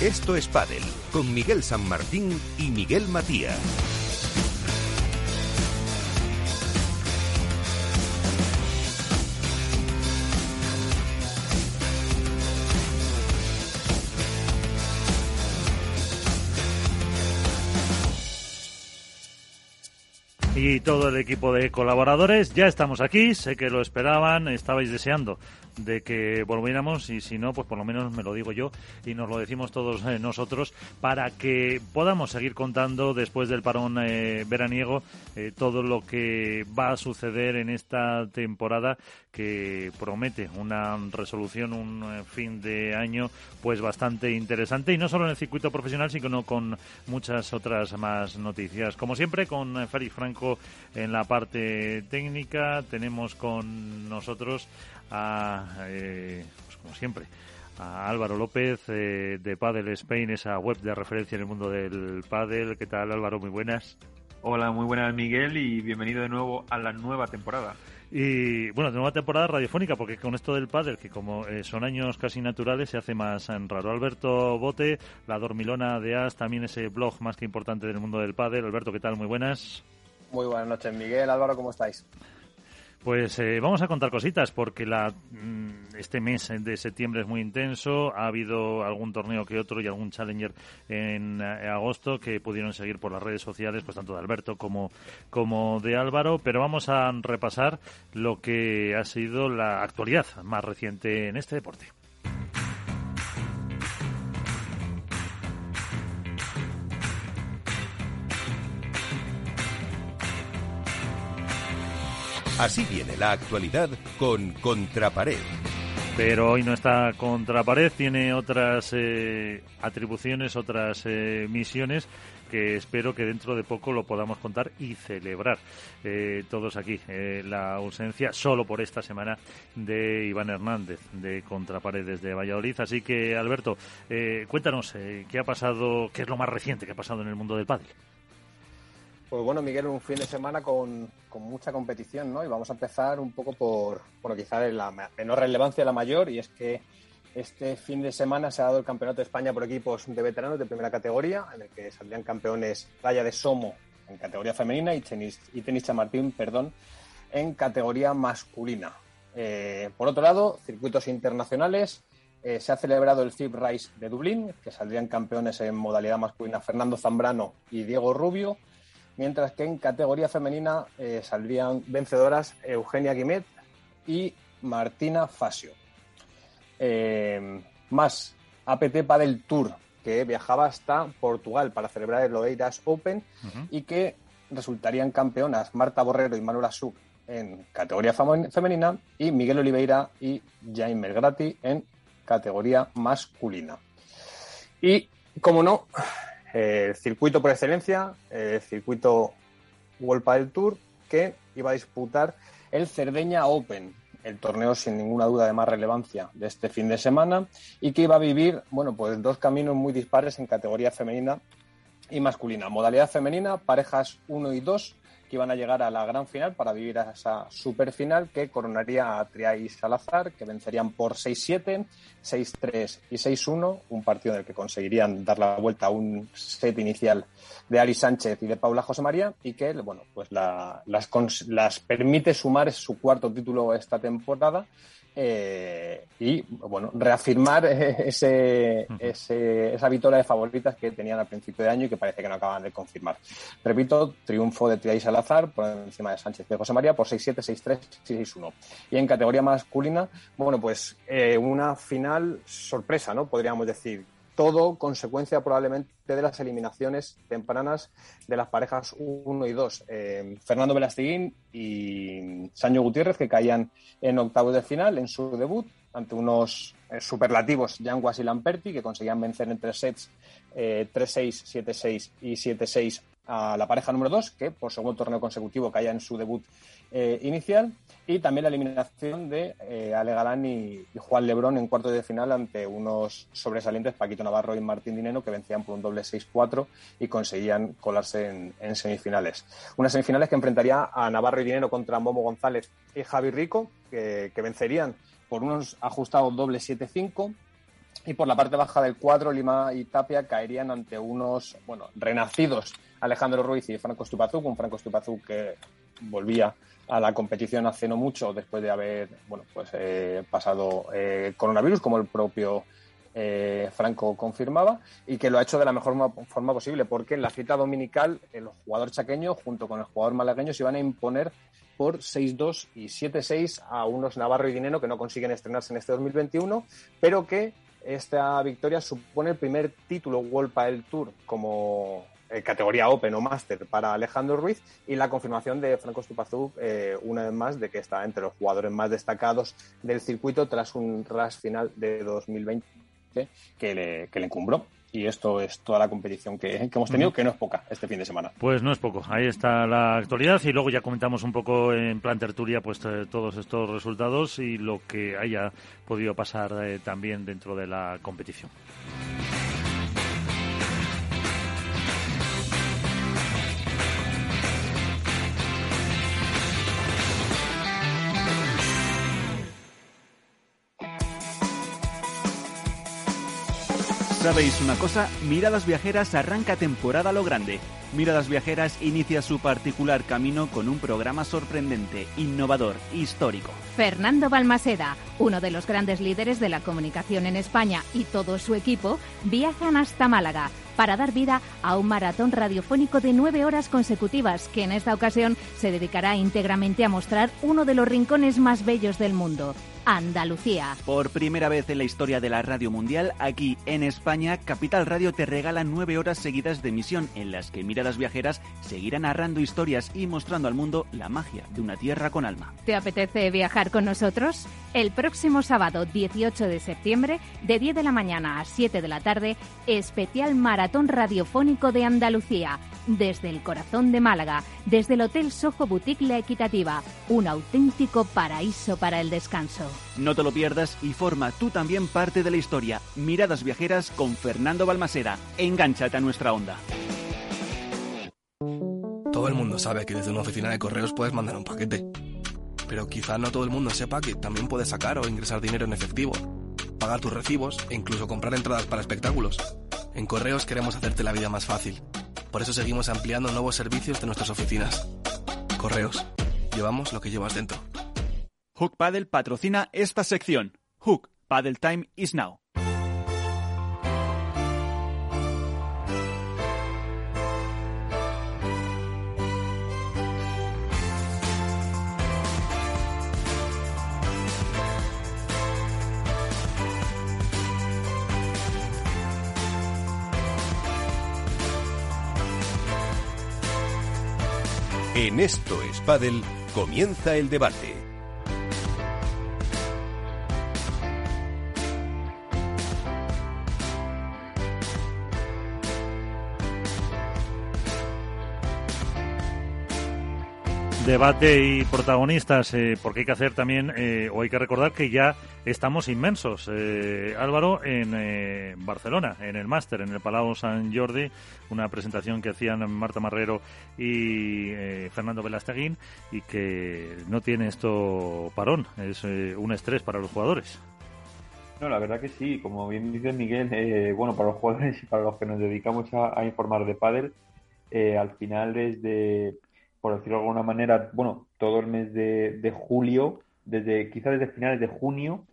Esto es Padel con Miguel San Martín y Miguel Matías. y todo el equipo de colaboradores. Ya estamos aquí, sé que lo esperaban, estabais deseando de que volviéramos y si no, pues por lo menos me lo digo yo y nos lo decimos todos eh, nosotros para que podamos seguir contando después del parón eh, veraniego eh, todo lo que va a suceder en esta temporada que promete una resolución, un fin de año pues bastante interesante y no solo en el circuito profesional sino con muchas otras más noticias. Como siempre con Félix Franco en la parte técnica tenemos con nosotros a, eh, pues como siempre, a Álvaro López eh, de Padel Spain, esa web de referencia en el mundo del Padel. ¿Qué tal Álvaro? Muy buenas. Hola, muy buenas Miguel y bienvenido de nuevo a la nueva temporada. Y bueno, nueva temporada radiofónica, porque con esto del pádel, que como eh, son años casi naturales, se hace más raro. Alberto Bote, la dormilona de As, también ese blog más que importante del mundo del pádel. Alberto, ¿qué tal? Muy buenas. Muy buenas noches, Miguel. Álvaro, ¿cómo estáis? Pues eh, vamos a contar cositas porque la, mm, este mes de septiembre es muy intenso. Ha habido algún torneo que otro y algún challenger en eh, agosto que pudieron seguir por las redes sociales, pues tanto de Alberto como, como de Álvaro. Pero vamos a repasar lo que ha sido la actualidad más reciente en este deporte. Así viene la actualidad con Contrapared. Pero hoy no está Contrapared, tiene otras eh, atribuciones, otras eh, misiones que espero que dentro de poco lo podamos contar y celebrar eh, todos aquí. la ausencia solo por esta semana de Iván Hernández de Contraparedes de Valladolid. Así que, Alberto, cuéntanos qué ha pasado, qué es lo más reciente que ha pasado en el mundo del pádel. Pues bueno, Miguel, un fin de semana con, mucha competición, ¿no? Y vamos a empezar un poco por, bueno, quizá la menor relevancia, la mayor, y es que este fin de semana se ha dado el Campeonato de España por equipos de veteranos de primera categoría, en el que saldrían campeones Raya de Somo en categoría femenina y Tenis, y tenis Chamartín, perdón, en categoría masculina. Eh, por otro lado, circuitos internacionales. Eh, se ha celebrado el FIB Rice de Dublín, que saldrían campeones en modalidad masculina Fernando Zambrano y Diego Rubio mientras que en categoría femenina eh, saldrían vencedoras Eugenia Guimet y Martina Fasio. Eh, más APT Padel Tour, que viajaba hasta Portugal para celebrar el Oeiras Open y que resultarían campeonas Marta Borrero y Manuela Suc en categoría femenina y Miguel Oliveira y Jaime Melgrati en categoría masculina. Y, como no, el circuito por excelencia, el circuito World Padel Tour, que iba a disputar el Cerdeña Open, el torneo sin ninguna duda de más relevancia de este fin de semana, y que iba a vivir, bueno, pues dos caminos muy dispares en categoría femenina y masculina. Modalidad femenina, parejas 1 y 2, que iban a llegar a la gran final para vivir a esa super final que coronaría a Triay y Salazar, que vencerían por 6-7, 6-3 y 6-1, un partido en el que conseguirían dar la vuelta a un set inicial de Ari Sánchez y de Paula José María y que, bueno, pues las, las permite sumar su cuarto título esta temporada eh, y bueno, reafirmar ese, esa victoria de favoritas que tenían al principio de año y que parece que no acaban de confirmar. Repito, triunfo de Triay Salazar por encima de Sánchez de José María por 6-7, 6-3, 6-1. Y en categoría masculina, bueno, pues eh, una final sorpresa, ¿no? Podríamos decir todo consecuencia probablemente de las eliminaciones tempranas de las parejas 1 y 2. Eh, Fernando Velastiguín y Sancho Gutiérrez, que caían en octavos de final en su debut ante unos eh, superlativos Yanguas y Lamperti, que conseguían vencer en tres sets eh, 3-6, 7-6 y 7-6 a la pareja número 2, que por segundo torneo consecutivo caía en su debut eh, inicial, y también la eliminación de eh, Ale Galán y, Juan Lebrón en cuarto de final ante unos sobresalientes Paquito Navarro y Martín Dineno que vencían por un doble 6-4 y conseguían colarse en, semifinales. Unas semifinales que enfrentaría a Navarro y Dineno contra Momo González y Javi Rico, que, vencerían por unos ajustados doble 7-5 Y por la parte baja del cuadro, Lima y Tapia caerían ante unos, bueno, renacidos Alejandro Ruiz y Franco Stupazuk, un Franco Stupazuk que volvía a la competición hace no mucho después de haber, bueno, pues eh, pasado eh, coronavirus, como el propio eh, Franco confirmaba, y que lo ha hecho de la mejor forma posible, porque en la cita dominical el jugador chaqueño junto con el jugador malagueño se iban a imponer por 6-2 y 7-6 a unos Navarro y Dinero que no consiguen estrenarse en este 2021, pero que esta victoria supone el primer título World Padel Tour como eh, categoría Open o Master para Alejandro Ruiz y la confirmación de Franco Stupazú eh, una vez más de que está entre los jugadores más destacados del circuito tras un rush final de 2020 que le, que le encumbró y esto es toda la competición que, hemos tenido, que no es poca este fin de semana. Pues no es poco. Ahí está la actualidad y luego ya comentamos un poco en plan tertulia pues eh, todos estos resultados y lo que haya podido pasar eh, también dentro de la competición. ¿Sabéis una cosa? Miradas Viajeras arranca temporada lo grande. Miradas Viajeras inicia su particular camino con un programa sorprendente, innovador, histórico. Fernando Balmaseda, uno de los grandes líderes de la comunicación en España y todo su equipo, viajan hasta Málaga para dar vida a un maratón radiofónico de nueve horas consecutivas que en esta ocasión se dedicará íntegramente a mostrar uno de los rincones más bellos del mundo, Andalucía. Por primera vez en la historia de la radio mundial, aquí en España, Capital Radio te regala nueve horas seguidas de emisión en las que miradas viajeras seguirán narrando historias y mostrando al mundo la magia de una tierra con alma. ¿Te apetece viajar con nosotros? El próximo sábado 18 de septiembre, de 10 de la mañana a 7 de la tarde, especial maratón radiofónico de Andalucía, desde el corazón de Málaga, desde el Hotel Soho Boutique La Equitativa, un auténtico paraíso para el descanso. No te lo pierdas y forma tú también parte de la historia. Miradas viajeras con Fernando Balmaseda. Engánchate a nuestra onda. Todo el mundo sabe que desde una oficina de correos puedes mandar un paquete. Pero quizá no todo el mundo sepa que también puedes sacar o ingresar dinero en efectivo, pagar tus recibos e incluso comprar entradas para espectáculos. En correos queremos hacerte la vida más fácil. Por eso seguimos ampliando nuevos servicios de nuestras oficinas. Correos. Llevamos lo que llevas dentro. Hook Paddle patrocina esta sección. Hook Paddle Time is now. En esto es Paddle, comienza el debate. Debate y protagonistas, eh, porque hay que hacer también, eh, o hay que recordar que ya estamos inmensos, eh, Álvaro, en Barcelona, en el máster, en el Palau San Jordi, una presentación que hacían Marta Marrero y Fernando Velasteguín, y que no tiene esto parón, es un estrés para los jugadores. No, la verdad que sí, como bien dice Miguel, bueno, para los jugadores y para los que nos dedicamos a, informar de pádel, al final es de por decirlo de alguna manera, bueno, todo el mes de, julio, desde quizás desde finales de junio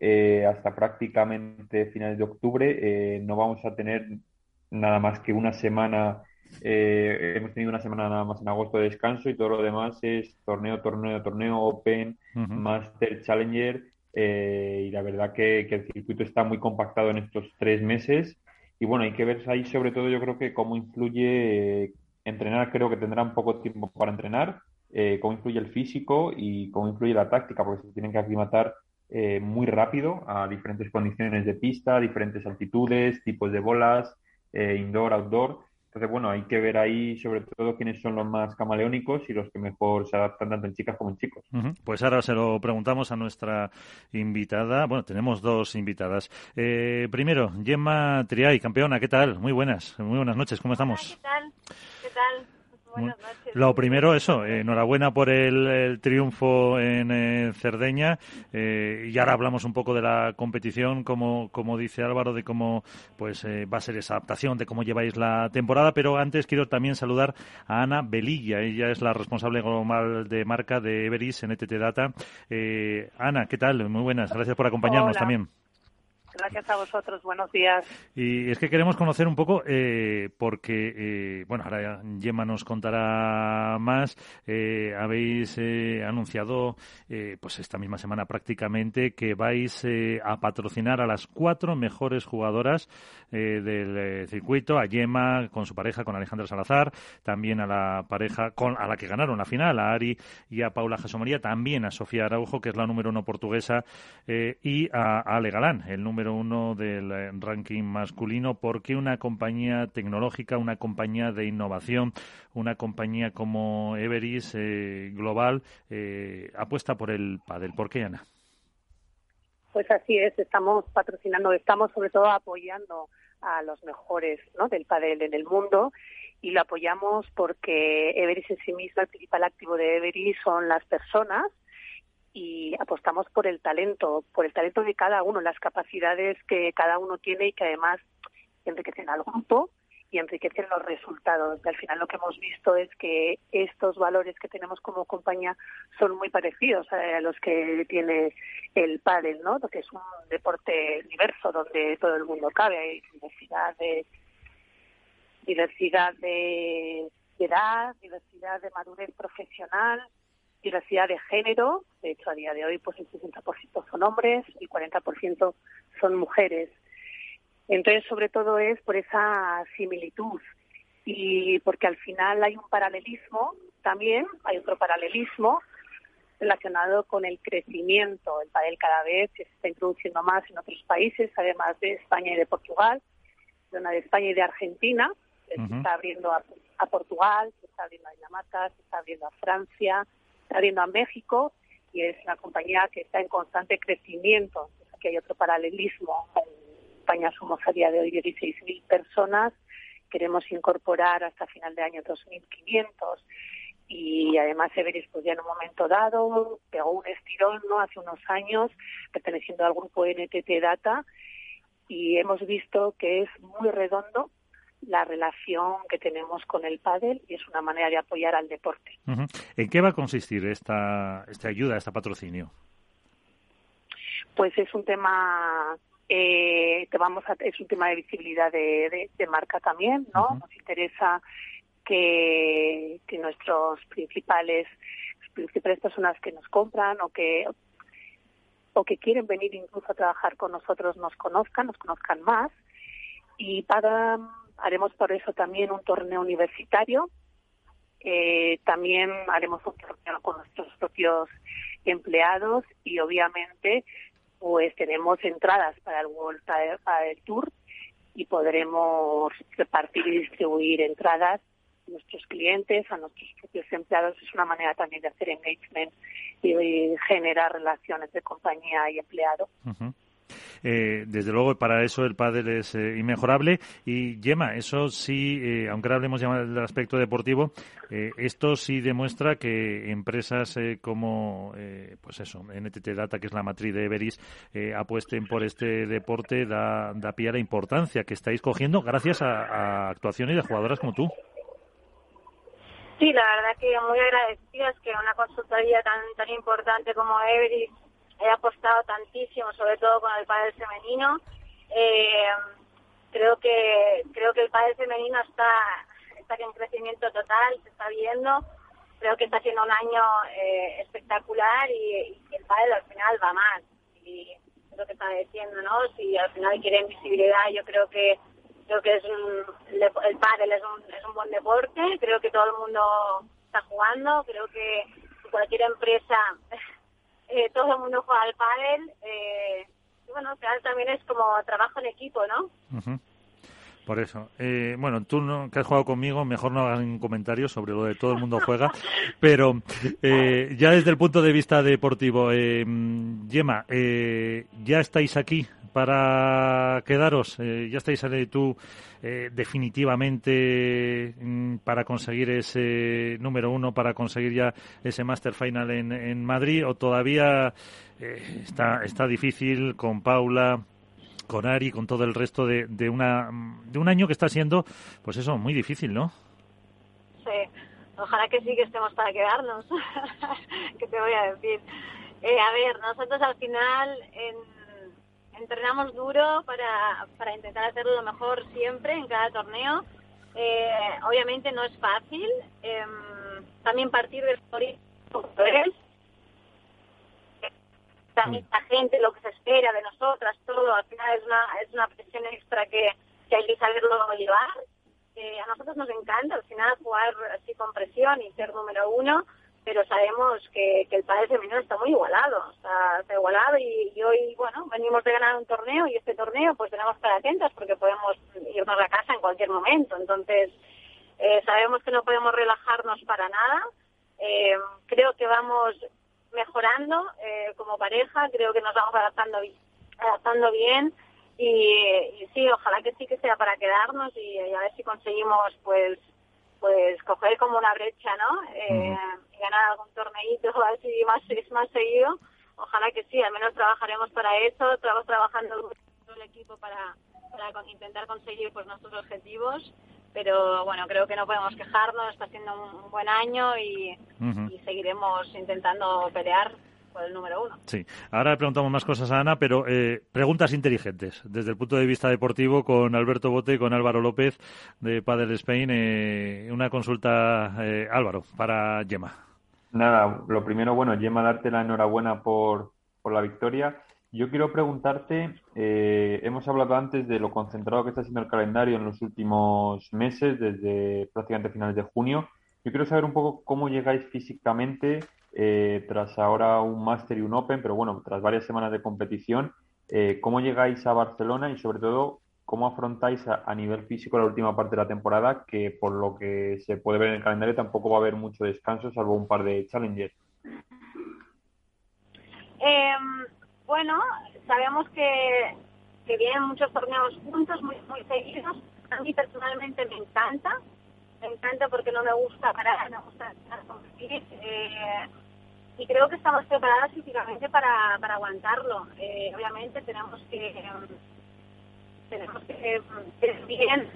eh, hasta prácticamente finales de octubre, eh, no vamos a tener nada más que una semana, eh, hemos tenido una semana nada más en agosto de descanso y todo lo demás es torneo, torneo, torneo, Open, Master, Challenger, y la verdad que, que el circuito está muy compactado en estos tres meses. Y bueno, hay que ver ahí sobre todo yo creo que cómo influye entrenar creo que tendrán poco tiempo para entrenar, eh, cómo influye el físico y cómo influye la táctica, porque se tienen que aclimatar eh, muy rápido a diferentes condiciones de pista, diferentes altitudes, tipos de bolas, eh, indoor, outdoor. Entonces, bueno, hay que ver ahí sobre todo quiénes son los más camaleónicos y los que mejor se adaptan tanto en chicas como en chicos. Pues ahora se lo preguntamos a nuestra invitada. Bueno, tenemos dos invitadas. Eh, primero, Gemma Triay, campeona, ¿qué tal? Muy buenas, muy buenas noches, ¿cómo estamos? ¿Qué tal? ¿Qué tal? Buenas noches. Lo primero, eso, eh, enhorabuena por el, triunfo en eh, Cerdeña. Eh, y ahora hablamos un poco de la competición, como, como dice Álvaro, de cómo pues va a ser esa adaptación, de cómo lleváis la temporada. Pero antes quiero también saludar a Ana Belilla. Ella es la responsable global de marca de Everis en ETT Data. Ana, ¿qué tal? Muy buenas. Gracias por acompañarnos también. Gracias a vosotros, buenos días. Y es que queremos conocer un poco, eh, porque, eh, bueno, ahora Gemma nos contará más. Eh, habéis anunciado, pues esta misma semana prácticamente, que vais a patrocinar a las cuatro mejores jugadoras del circuito, a Gemma con su pareja, con Alejandra Salazar, también a la pareja con a la que ganaron la final, a Ari y a Paula Jasomaría, también a Sofía Araujo, que es la número uno portuguesa, y a, a Ale Galán, el número uno del eh, ranking masculino, porque una compañía tecnológica, una compañía de innovación, una compañía como Everis eh, Global eh, apuesta por el pádel. ¿Por qué, Ana? Pues así es, estamos patrocinando, estamos sobre todo apoyando a los mejores ¿no? del pádel en el mundo y lo apoyamos porque Everis en sí misma, el principal activo de Everis son las personas y apostamos por el talento, por el talento de cada uno, las capacidades que cada uno tiene y que además enriquecen al grupo y enriquecen los resultados. al final lo que hemos visto es que estos valores que tenemos como compañía son muy parecidos a los que tiene el pádel, ¿no? Que es un deporte diverso donde todo el mundo cabe, hay diversidad de diversidad de edad, diversidad de madurez profesional, diversidad de género, de hecho a día de hoy pues el 60% son hombres y 40% son mujeres. Entonces, sobre todo es por esa similitud. Y porque al final hay un paralelismo también, hay otro paralelismo relacionado con el crecimiento. El pádel cada vez se está introduciendo más en otros países, además de España y de Portugal, de una de España y de Argentina, se está abriendo a, a, Portugal, se está abriendo a Dinamarca, se está abriendo a Francia, está viendo a México y es una compañía que está en constante crecimiento. Aquí hay otro paralelismo. En España somos a día de hoy 16.000 personas. Queremos incorporar hasta final de año 2.500 y además Everest pues ya en un momento dado pegó un estirón no hace unos años perteneciendo al grupo NTT Data y hemos visto que es muy redondo la relación que tenemos con el pádel y es una manera de apoyar al deporte. ¿En qué va a consistir esta, esta ayuda, este patrocinio? Pues es un tema eh, que vamos a, es un tema de visibilidad de, marca también, ¿no? Nos interesa que, que nuestros principales principales personas que nos compran o que o que quieren venir incluso a trabajar con nosotros nos conozcan, nos conozcan más y para haremos por eso también un torneo universitario. Eh, también haremos un torneo con nuestros propios empleados y obviamente pues tenemos entradas para el World Tour y podremos repartir y distribuir entradas a nuestros clientes, a nuestros propios empleados. Es una manera también de hacer engagement y generar relaciones de compañía y empleado. Eh, desde luego, para eso el pádel es eh, inmejorable. Y Yema, eso sí, eh, aunque ahora hablemos ya del aspecto deportivo, esto sí demuestra que empresas como, pues eso, NTT Data, que es la matriz de Everis, apuesten por este deporte, da, da pie a la importancia que estáis cogiendo gracias a, actuaciones de jugadoras como tú. Sí, la verdad que muy agradecidas que una consultoría tan tan importante como Everis he apostado tantísimo, sobre todo con el pádel femenino. Eh, creo que creo que el pádel femenino está está en crecimiento total, se está viendo. Creo que está siendo un año eh, espectacular y, el pádel al final va más. Y es lo que está diciendo, ¿no? Si al final quieren visibilidad, yo creo que creo que es el pádel es un, es un buen deporte. Creo que todo el mundo está jugando. Creo que cualquier empresa eh, todo el mundo juega al pádel. Eh, y bueno, al final también es como trabajo en equipo, ¿no? Por eso. Eh, bueno, tú no, que has jugado conmigo, mejor no hagas ningún comentario sobre lo de todo el mundo juega, pero eh, ya desde el punto de vista deportivo, eh, Gemma, eh, ya estáis aquí para quedaros, eh, ya estáis tú eh, definitivamente mm, para conseguir ese número uno, para conseguir ya ese Master Final en, en Madrid, o todavía eh, está, está difícil con Paula, con Ari, con todo el resto de, de, una, de un año que está siendo, pues eso, muy difícil, ¿no? Sí, ojalá que sí que estemos para quedarnos. ¿Qué te voy a decir? Eh, a ver, nosotros al final en, entrenamos duro para, para intentar hacerlo lo mejor siempre en cada torneo. Eh, obviamente no es fácil. Eh, también partir del es también la gente, lo que se espera de nosotras, todo, al final es una, es una presión extra que, que hay que saberlo llevar. Eh, a nosotros nos encanta al final jugar así con presión y ser número uno, pero sabemos que, que el padre femenino está muy igualado, está, está igualado y, y, hoy, bueno, venimos de ganar un torneo y este torneo pues tenemos que estar atentas porque podemos irnos a casa en cualquier momento. Entonces, eh, sabemos que no podemos relajarnos para nada. Eh, creo que vamos mejorando eh, como pareja, creo que nos vamos adaptando, adaptando bien y, sí, ojalá que sí que sea para quedarnos y, y, a ver si conseguimos pues pues coger como una brecha, ¿no? Eh, y ganar algún torneito así más, más seguido. Ojalá que sí, al menos trabajaremos para eso, estamos trabajando todo el equipo para, para intentar conseguir pues nuestros objetivos pero bueno, creo que no podemos quejarnos, está siendo un, buen año y, uh -huh. y, seguiremos intentando pelear por el número uno. Sí, ahora le preguntamos más cosas a Ana, pero eh, preguntas inteligentes desde el punto de vista deportivo con Alberto Bote y con Álvaro López de Padel Spain. Eh, una consulta, eh, Álvaro, para Gemma. Nada, lo primero, bueno, Gemma, darte la enhorabuena por, por la victoria. Yo quiero preguntarte, eh, hemos hablado antes de lo concentrado que está siendo el calendario en los últimos meses, desde prácticamente finales de junio. Yo quiero saber un poco cómo llegáis físicamente eh, tras ahora un Master y un Open, pero bueno, tras varias semanas de competición, eh, cómo llegáis a Barcelona y sobre todo cómo afrontáis a, nivel físico la última parte de la temporada, que por lo que se puede ver en el calendario tampoco va a haber mucho descanso, salvo un par de challenges. Um bueno, sabemos que, que vienen muchos torneos juntos, muy, muy seguidos. A mí personalmente me encanta, me encanta porque no me gusta parar, me gusta competir. Eh, y creo que estamos preparadas físicamente para, para aguantarlo. Eh, obviamente tenemos que... tenemos que ser bien.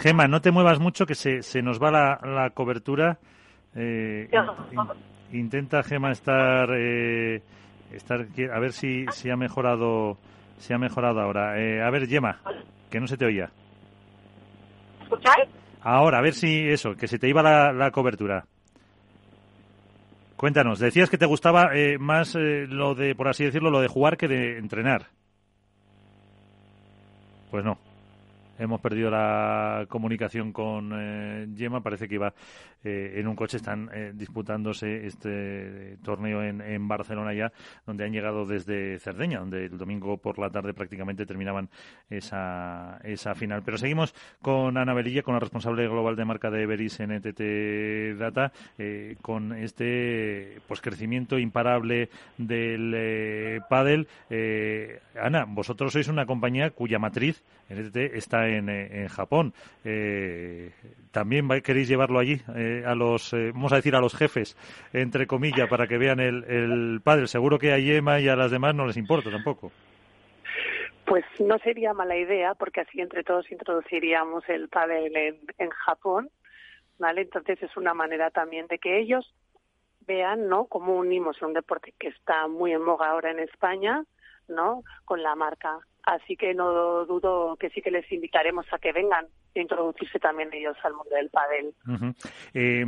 Gema, no te muevas mucho que se, se nos va la, la cobertura. Eh, intenta Gema estar eh, estar a ver si, si ha mejorado si ha mejorado ahora. Eh, a ver Gema que no se te oía. ¿escucháis? ahora a ver si eso que se te iba la, la cobertura. Cuéntanos decías que te gustaba eh, más eh, lo de por así decirlo lo de jugar que de entrenar. Pues no hemos perdido la comunicación con eh. Parece que iba eh, en un coche. Están eh, disputándose este torneo en, Barcelona ya, donde han llegado desde Cerdeña, donde el domingo por la tarde prácticamente terminaban esa, esa final. Pero seguimos con Ana Belilla, con la responsable global de marca de Everis en ETT Data, eh, con este pues crecimiento imparable del eh, pádel. Ana, vosotros sois una compañía cuya matriz en ETT está en, en Japón. Eh, ¿También queréis llevarlo allí eh, a los, eh, vamos a decir, a los jefes, entre comillas, para que vean el, el padre? Seguro que a Yema y a las demás no les importa tampoco. Pues no sería mala idea, porque así entre todos introduciríamos el pádel en, en Japón, ¿vale? Entonces es una manera también de que ellos vean, ¿no?, cómo unimos un deporte que está muy en moga ahora en España, ¿no?, con la marca Así que no dudo que sí que les invitaremos a que vengan a introducirse también ellos al mundo del pádel. Uh -huh. eh,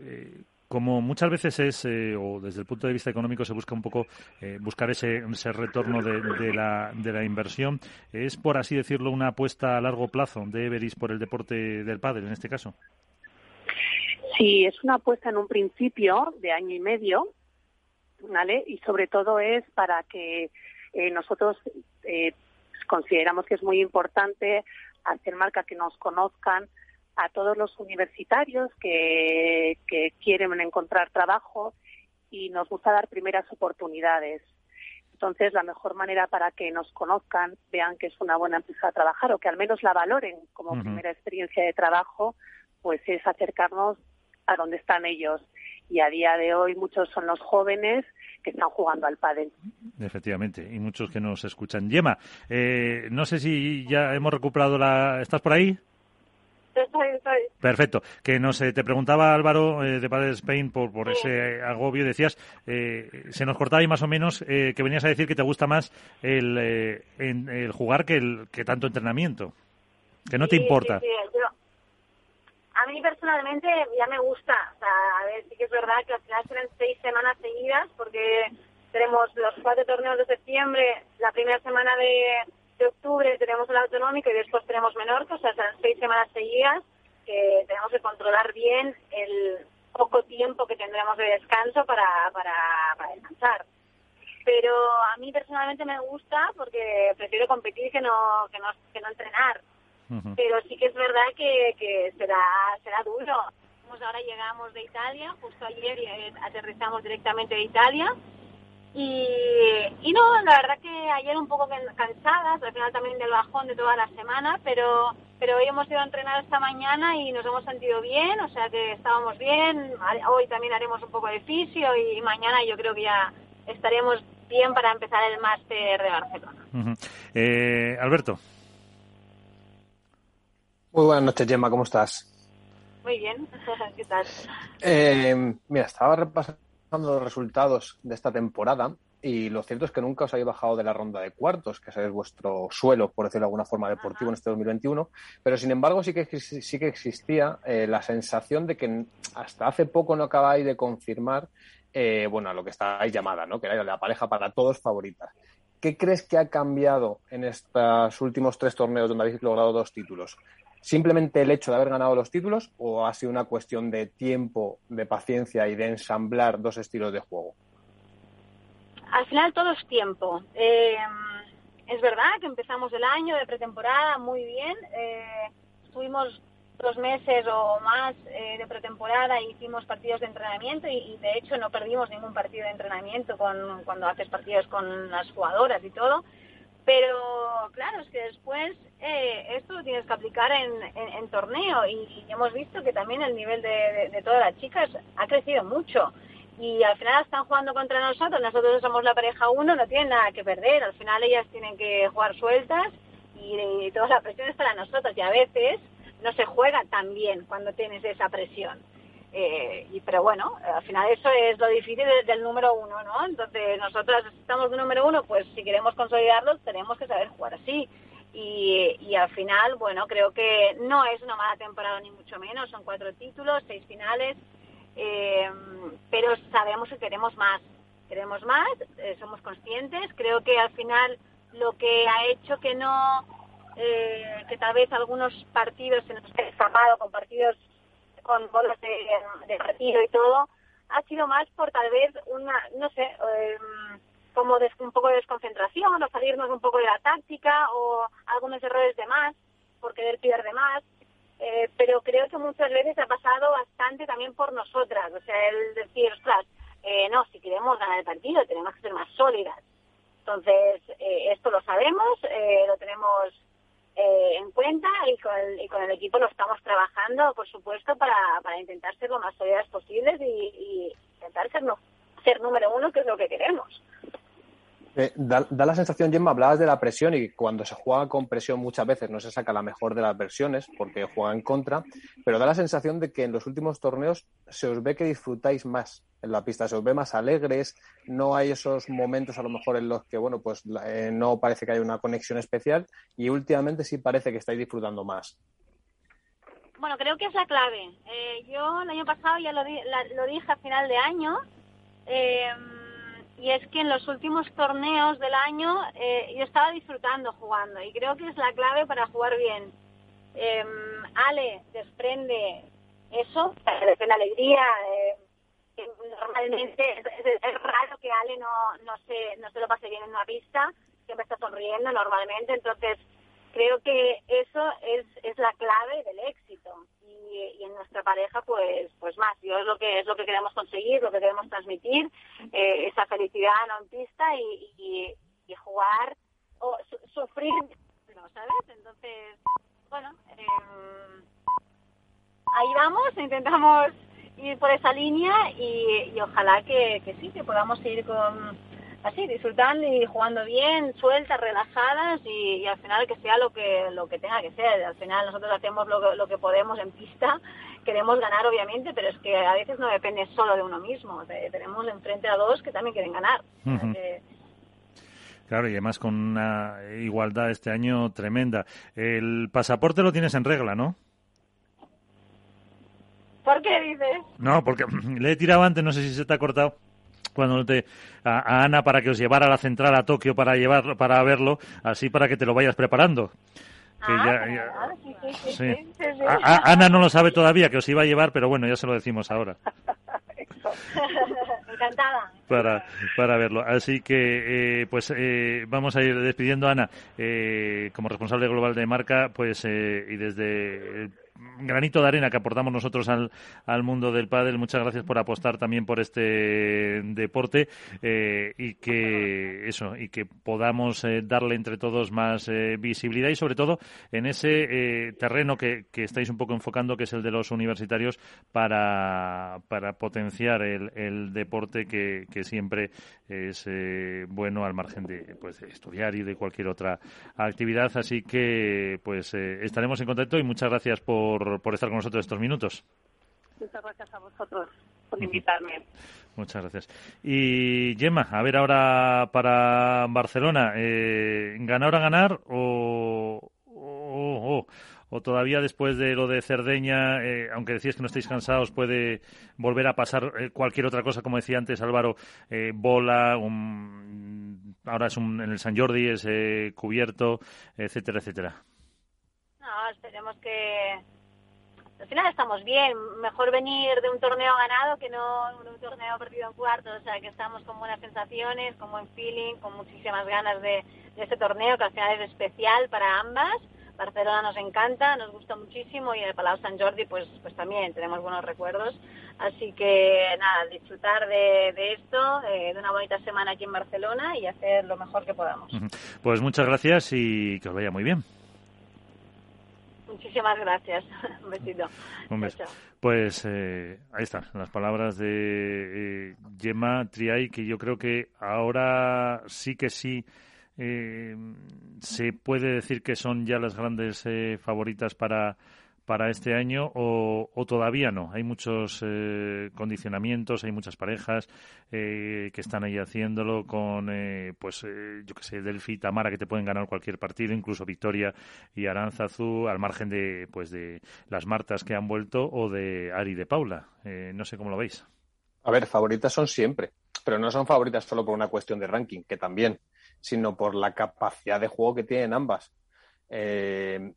eh, como muchas veces es, eh, o desde el punto de vista económico se busca un poco eh, buscar ese, ese retorno de, de, la, de la inversión, ¿es por así decirlo una apuesta a largo plazo de Everis por el deporte del pádel en este caso? Sí, es una apuesta en un principio de año y medio, ¿vale? Y sobre todo es para que eh, nosotros eh, consideramos que es muy importante hacer marca que nos conozcan a todos los universitarios que, que quieren encontrar trabajo y nos gusta dar primeras oportunidades. Entonces, la mejor manera para que nos conozcan, vean que es una buena empresa a trabajar o que al menos la valoren como primera experiencia de trabajo, pues es acercarnos a donde están ellos. Y a día de hoy muchos son los jóvenes que están jugando al pádel. Efectivamente, y muchos que nos escuchan. Yema, eh, no sé si ya hemos recuperado la... ¿Estás por ahí? Perfecto. Que no sé, te preguntaba Álvaro eh, de Padre Spain por, por ese agobio. Decías, eh, se nos cortaba ahí más o menos eh, que venías a decir que te gusta más el, el jugar que, el, que tanto entrenamiento. Que no te importa. A mí personalmente ya me gusta. O sea, a ver, sí que es verdad que al final serán seis semanas seguidas porque tenemos los cuatro torneos de septiembre, la primera semana de octubre tenemos el autonómico y después tenemos Menorca, o sea, son seis semanas seguidas que tenemos que controlar bien el poco tiempo que tendremos de descanso para, para, para descansar. Pero a mí personalmente me gusta porque prefiero competir que no, que no entrenar. Pero sí que es verdad que, que será, será duro. Ahora llegamos de Italia, justo ayer eh, aterrizamos directamente de Italia y, no, la verdad que ayer un poco cansadas, al final también del bajón de toda la semana, pero, pero hoy hemos ido a entrenar esta mañana y nos hemos sentido bien, o sea que estábamos bien. Hoy también haremos un poco de fisio y mañana yo creo que ya estaremos bien para empezar el máster de Barcelona. eh, Alberto. Muy buenas noches, Gemma, ¿cómo estás? Muy bien, ¿qué tal? Eh, mira, estaba repasando los resultados de esta temporada y lo cierto es que nunca os habéis bajado de la ronda de cuartos, que es vuestro suelo, por decirlo de alguna forma, deportivo en este 2021. Pero sin embargo, sí que, sí que existía eh, la sensación de que hasta hace poco no acabáis de confirmar, eh, bueno, a lo que estáis llamada, ¿no? Que era la pareja para todos favorita. ¿Qué crees que ha cambiado en estos últimos tres torneos donde habéis logrado dos títulos? Simplemente el hecho de haber ganado los títulos o ha sido una cuestión de tiempo, de paciencia y de ensamblar dos estilos de juego? Al final todo es tiempo. Eh, es verdad que empezamos el año de pretemporada muy bien. Eh, estuvimos dos meses o más eh, de pretemporada y hicimos partidos de entrenamiento y, de hecho no perdimos ningún partido de entrenamiento con, cuando haces partidos con las jugadoras y todo. Pero claro, es que después eh, esto lo tienes que aplicar en, torneo y, hemos visto que también el nivel de, todas las chicas ha crecido mucho. Y al final están jugando contra nosotros, nosotros somos la pareja uno, no tienen nada que perder. Al final ellas tienen que jugar sueltas y, toda la presión es para nosotros. Y a veces no se juega tan bien cuando tienes esa presión. Eh, y, pero bueno, al final eso es lo difícil del, número uno, ¿no? Entonces, nosotras estamos de número uno, pues si queremos consolidarlo, tenemos que saber jugar así. Y, y al final, bueno, creo que no es una mala temporada ni mucho menos, son cuatro títulos, seis finales, eh, pero sabemos que queremos más, queremos más, eh, somos conscientes, creo que al final lo que ha hecho que no, que tal vez algunos partidos se nos han escapado con partidos con bolas de, partido y todo, ha sido más por tal vez una, no sé, em, como un poco de desconcentración o salirnos un poco de la táctica o algunos errores de más, por querer pierde más. Eh, pero creo que muchas veces ha pasado bastante también por nosotras, o sea, el decir, ostras, eh, no, si queremos ganar el partido tenemos que ser más sólidas. Entonces, eh, esto lo sabemos, lo tenemos eh, en cuenta y con, el, y con el equipo lo estamos trabajando, por supuesto, para, para intentar ser lo más sólidas posibles y, intentar ser, ser número uno, que es lo que queremos. Eh, da, la sensación, Gemma, hablabas de la presión y cuando se juega con presión muchas veces no se saca la mejor de las versiones porque juega en contra, pero da la sensación de que en los últimos torneos se os ve que disfrutáis más en la pista, se os ve más alegres, no hay esos momentos a lo mejor en los que, bueno, pues eh, no parece que haya una conexión especial y últimamente sí parece que estáis disfrutando más. Bueno, creo que es la clave. Eh, yo el año pasado ya lo, lo dije a final de año. Eh, y es que en los últimos torneos del año eh, yo estaba disfrutando jugando y creo que es la clave para jugar bien. Eh, Ale desprende eso, desprende alegría. Eh, normalmente es, raro que Ale no, no, se, no se lo pase bien en una pista, siempre está sonriendo normalmente, entonces creo que eso es, es la clave del éxito y, en nuestra pareja pues pues más. Yo es lo que es lo que queremos conseguir lo que queremos transmitir eh, esa felicidad no en pista y, y, jugar o sufrir no sabes entonces bueno eh, ahí vamos intentamos ir por esa línea y, y ojalá que, que sí que podamos ir con así, disfrutando y jugando bien, sueltas, relajadas y, al final que sea lo que lo que tenga que ser. Al final nosotros hacemos lo, lo que podemos en pista, queremos ganar obviamente, pero es que a veces no depende solo de uno mismo. Tenemos enfrente a dos que también quieren ganar. Claro, y además con una igualdad este año tremenda. El pasaporte lo tienes en regla, ¿no? ¿Por qué dices? No, porque le he tirado antes, no sé si se te ha cortado cuando te a, Ana para que os llevara a la central a Tokio para llevarlo para verlo, así para que te lo vayas preparando. Ana no lo sabe todavía que os iba a llevar, pero bueno, ya se lo decimos ahora. Encantada. Para, para verlo. Así que, eh, pues eh, vamos a ir despidiendo a Ana eh, como responsable global de marca, pues y desde granito de arena que aportamos nosotros al, al mundo del pádel. Muchas gracias por apostar también por este deporte eh, y que eso y que podamos eh, darle entre todos más eh, visibilidad y sobre todo en ese terreno que, que, estáis un poco enfocando que es el de los universitarios para, para potenciar el, el deporte que, que siempre es bueno al margen de, pues, de estudiar y de cualquier otra actividad. Así que pues estaremos en contacto y muchas gracias por por, estar con nosotros estos minutos. Muchas gracias a vosotros por invitarme. Muchas gracias. Y Gemma, a ver ahora para Barcelona, eh, ¿ganar a ganar o, o, todavía después de lo de Cerdeña, eh, aunque decías que no estáis cansados, puede volver a pasar eh, cualquier otra cosa, como decía antes Álvaro, eh, bola, ahora es un, en el San Jordi, es cubierto, etcétera, etcétera? No, esperemos que al final estamos bien. Mejor venir de un torneo ganado que no de un torneo perdido en cuartos. O sea, que estamos con buenas sensaciones, con buen feeling, con muchísimas ganas de, este torneo que al final es especial para ambas. Barcelona nos encanta, nos gusta muchísimo y el Palau San Jordi pues pues también tenemos buenos recuerdos. Así que nada, disfrutar de, esto, de, de, una bonita semana aquí en Barcelona y hacer lo mejor que podamos. Pues muchas gracias y que os vaya muy bien. Muchísimas gracias. Un besito. Un beso. Pues eh, ahí están las palabras de eh, Gemma Triay, que yo creo que ahora sí que sí eh, se puede decir que son ya las grandes favoritas para para este año o, todavía no? Hay muchos eh, condicionamientos, hay muchas parejas eh, que están ahí haciéndolo con, eh, pues, yo que sé, Delphi Tamara que te pueden ganar cualquier partido, incluso Victoria y Aranzazu, al margen de, pues, de las Martas que han vuelto o de Ari de Paula. no sé cómo lo veis. A ver, favoritas son siempre, pero no son favoritas solo por una cuestión de ranking, que también, sino por la capacidad de juego que tienen ambas. Eh,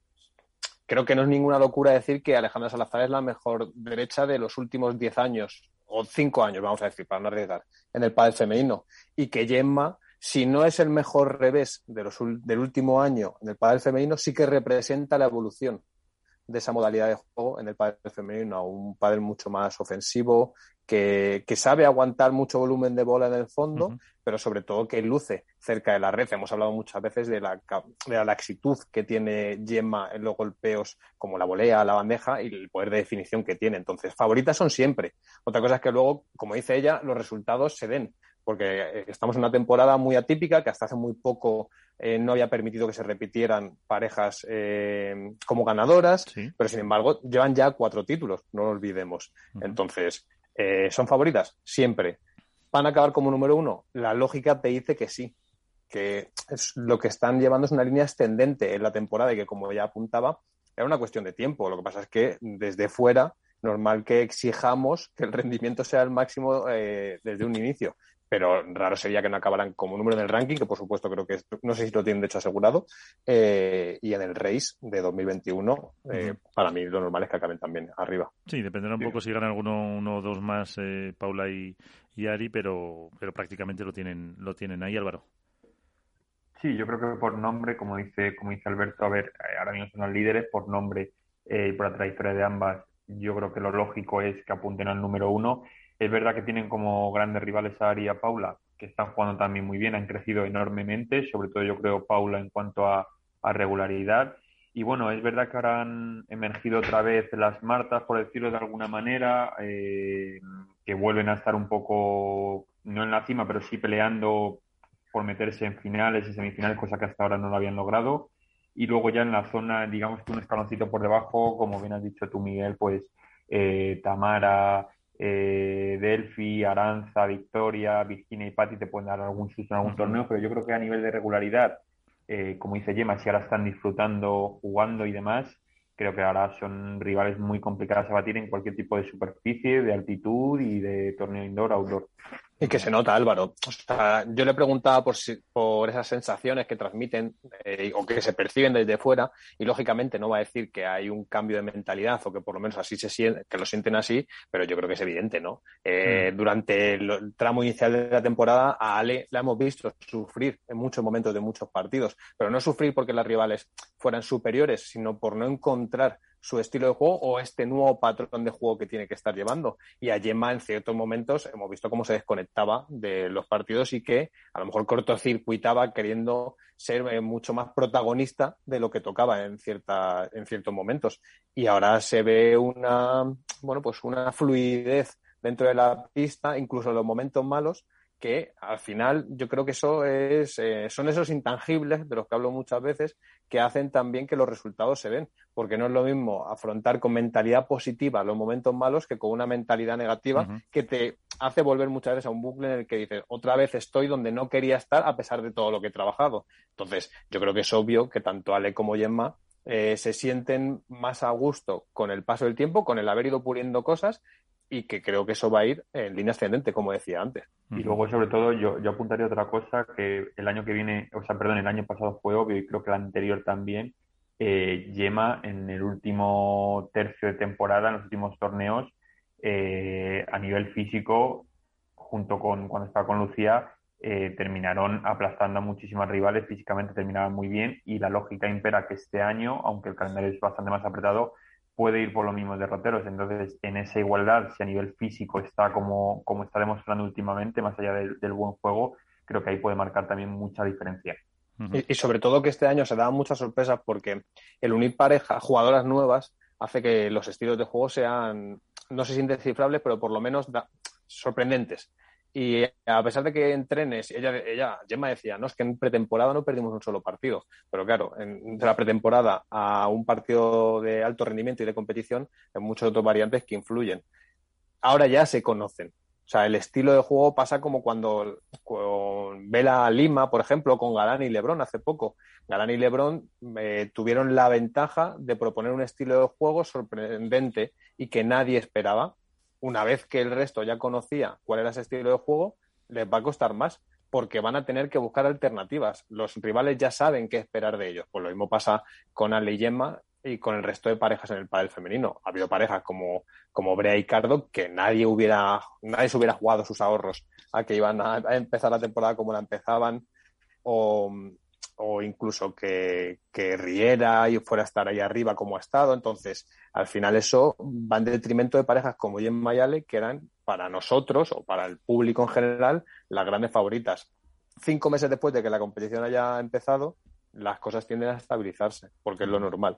creo que no es ninguna locura decir que Alejandra Salazar es la mejor derecha de los últimos 10 años, o 5 años, vamos a decir, para no arriesgar, en el pádel femenino. Y que Gemma, si no es el mejor revés de los, del último año en el pádel femenino, sí que representa la evolución de esa modalidad de juego en el pádel femenino a un pádel mucho más ofensivo, que, sabe aguantar mucho volumen de bola en el fondo, pero sobre todo que luce cerca de la red. Hemos hablado muchas veces de la, de la laxitud que tiene Gemma en los golpeos, como la volea, la bandeja y el poder de definición que tiene. Entonces, favoritas son siempre. Otra cosa es que luego, como dice ella, los resultados se den porque eh, estamos en una temporada muy atípica que hasta hace muy poco eh, no había permitido que se repitieran parejas eh, como ganadoras, pero sin embargo llevan ya cuatro títulos, no lo olvidemos. Entonces, ¿son favoritas? Siempre. ¿Van a acabar como número uno? La lógica te dice que sí, que es, lo que están llevando es una línea ascendente en la temporada y que, como ya apuntaba, era una cuestión de tiempo. Lo que pasa es que desde fuera normal que exijamos que el rendimiento sea el máximo desde un inicio pero raro sería que no acabaran como número en el ranking, que por supuesto creo que no sé si lo tienen de hecho asegurado, eh, y en el race de 2021, eh, para mí lo normal es que acaben también arriba. Sí, dependerá un poco si ganan alguno uno o dos más eh, Paula y, Ari, pero, pero prácticamente lo tienen, lo tienen ahí, Álvaro. Sí, yo creo que por nombre, como dice, como dice Alberto, a ver, eh, ahora mismo son los líderes, por nombre eh, y por la trayectoria de ambas, yo creo que lo lógico es que apunten al número uno. Es verdad que tienen como grandes rivales a Ari y a Paula, que están jugando también muy bien, han crecido enormemente, sobre todo yo creo Paula en cuanto a, regularidad. Y bueno, es verdad que ahora han emergido otra vez las Martas, por decirlo de alguna manera, eh, que vuelven a estar un poco, no en la cima, pero sí peleando por meterse en finales y semifinales, cosa que hasta ahora no lo habían logrado. Y luego ya en la zona, digamos que un escaloncito por debajo, como bien has dicho tú, Miguel, pues eh, Tamara, eh, Delphi, Aranza, Victoria, Virginia y Patti te pueden dar algún susto en algún torneo, pero yo creo que a nivel de regularidad, eh, como dice Gemma, si ahora están disfrutando, jugando y demás, creo que ahora son rivales muy complicadas a batir en cualquier tipo de superficie, de altitud y de torneo indoor-outdoor. Y que se nota, Álvaro. O sea, yo le preguntaba por, por esas sensaciones que transmiten eh, o que se perciben desde fuera y lógicamente no va a decir que hay un cambio de mentalidad o que por lo menos así se siente, que lo sienten así, pero yo creo que es evidente, ¿no? Eh, mm. Durante el, tramo inicial de la temporada a Ale la hemos visto sufrir en muchos momentos de muchos partidos, pero no sufrir porque las rivales fueran superiores, sino por no encontrar su estilo de juego o este nuevo patrón de juego que tiene que estar llevando. Y a Gemma en ciertos momentos hemos visto cómo se desconectaba de los partidos y que a lo mejor cortocircuitaba queriendo ser eh, mucho más protagonista de lo que tocaba en cierta, en ciertos momentos. Y ahora se ve una, bueno, pues una fluidez dentro de la pista, incluso en los momentos malos, que al final yo creo que eso es, eh, son esos intangibles de los que hablo muchas veces que hacen también que los resultados se ven, porque no es lo mismo afrontar con mentalidad positiva los momentos malos que con una mentalidad negativa que te hace volver muchas veces a un bucle en el que dices, otra vez estoy donde no quería estar a pesar de todo lo que he trabajado. Entonces, yo creo que es obvio que tanto Ale como Gemma eh, se sienten más a gusto con el paso del tiempo, con el haber ido puliendo cosas y que creo que eso va a ir en línea ascendente, como decía antes. Y luego, sobre todo, yo, yo apuntaría otra cosa, que el año que viene, o sea, perdón, el año pasado fue obvio y creo que el anterior también, eh, Yema en el último tercio de temporada, en los últimos torneos, eh, a nivel físico, junto con cuando estaba con Lucía, eh, terminaron aplastando a muchísimas rivales, físicamente terminaban muy bien y la lógica impera que este año, aunque el calendario es bastante más apretado, puede ir por los mismos derroteros. Entonces, en esa igualdad, si a nivel físico está como, como está demostrando últimamente, más allá del, buen juego, creo que ahí puede marcar también mucha diferencia. y, sobre todo que este año se daban muchas sorpresas porque el unir pareja, jugadoras nuevas, hace que los estilos de juego sean, no sé si indescifrables, pero por lo menos sorprendentes. Y a pesar de que entrenes, ella, ella, Gemma decía, no, es que en pretemporada no perdimos un solo partido. Pero claro, en, de la pretemporada a un partido de alto rendimiento y de competición, hay muchos otros variantes que influyen. Ahora ya se conocen. O sea, el estilo de juego pasa como cuando con Vela Lima, por ejemplo, con Galán y Lebrón hace poco. Galán y Lebrón eh, tuvieron la ventaja de proponer un estilo de juego sorprendente y que nadie esperaba una vez que el resto ya conocía cuál era ese estilo de juego, les va a costar más porque van a tener que buscar alternativas. Los rivales ya saben qué esperar de ellos. Pues lo mismo pasa con Ale y Gemma y con el resto de parejas en el pádel femenino. Ha habido parejas como, como Brea y Cardo que nadie hubiera, nadie se hubiera jugado sus ahorros a que iban a, empezar la temporada como la empezaban o incluso que, que, riera y fuera a estar ahí arriba como ha estado. Entonces, al final eso va en detrimento de parejas como Gemma y Ale, que eran para nosotros o para el público en general las grandes favoritas. Cinco meses después de que la competición haya empezado, las cosas tienden a estabilizarse, porque es lo normal.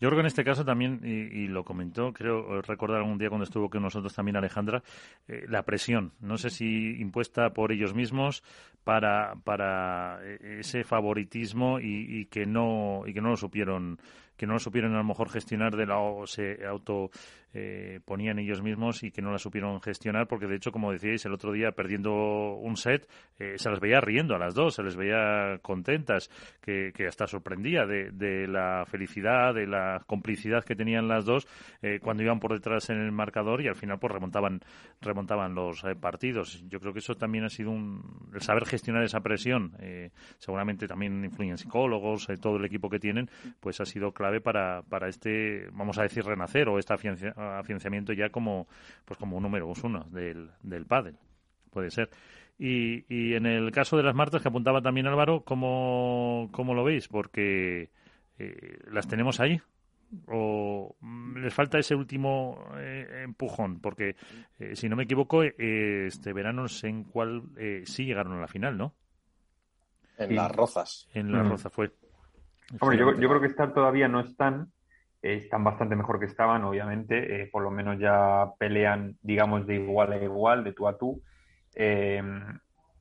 Yo creo que en este caso también, y, lo comentó, creo recordar algún día cuando estuvo con nosotros también Alejandra, eh, la presión, no sé si impuesta por ellos mismos para, para eh, ese favoritismo y, y que no y que no lo supieron que no lo supieron a lo mejor gestionar de la o se auto eh, ponían ellos mismos y que no la supieron gestionar porque de hecho como decíais el otro día perdiendo un set eh, se las veía riendo a las dos se les veía contentas que, que hasta sorprendía de, de, la felicidad de la complicidad que tenían las dos eh, cuando iban por detrás en el marcador y al final pues remontaban remontaban los partidos. Yo creo que eso también ha sido un el saber gestionar esa presión seguramente también influyen psicólogos todo el equipo que tienen pues ha sido clave para, para este vamos a decir renacer o esta afianza financiamiento ya como pues como número uno del, del pádel puede ser Y, y en el caso de las martas que apuntaba también Álvaro, ¿cómo, cómo lo veis? Porque eh, las tenemos ahí. ¿O les falta ese último eh, empujón? Porque, eh, si no me equivoco, eh, este verano sé en cuál sí llegaron a la final, ¿no? En las rozas. En las Mm. rozas fue. Hombre, yo, yo creo que estar todavía no están, eh, están bastante mejor que estaban, obviamente, eh, por lo menos ya pelean, digamos, de igual a igual, de tú a tú. Eh,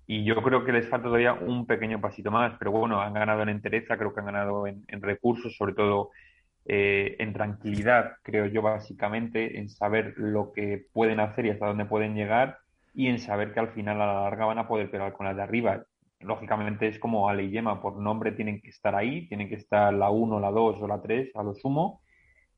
y yo creo que les falta todavía un pequeño pasito más, pero bueno, han ganado en entereza, creo que han ganado en, en recursos, sobre todo eh, en tranquilidad, creo yo, básicamente, en saber lo que pueden hacer y hasta dónde pueden llegar, y en saber que al final a la larga van a poder pegar con las de arriba lógicamente es como Ale y Yema, por nombre tienen que estar ahí, tienen que estar la 1, la 2 o la 3 a lo sumo.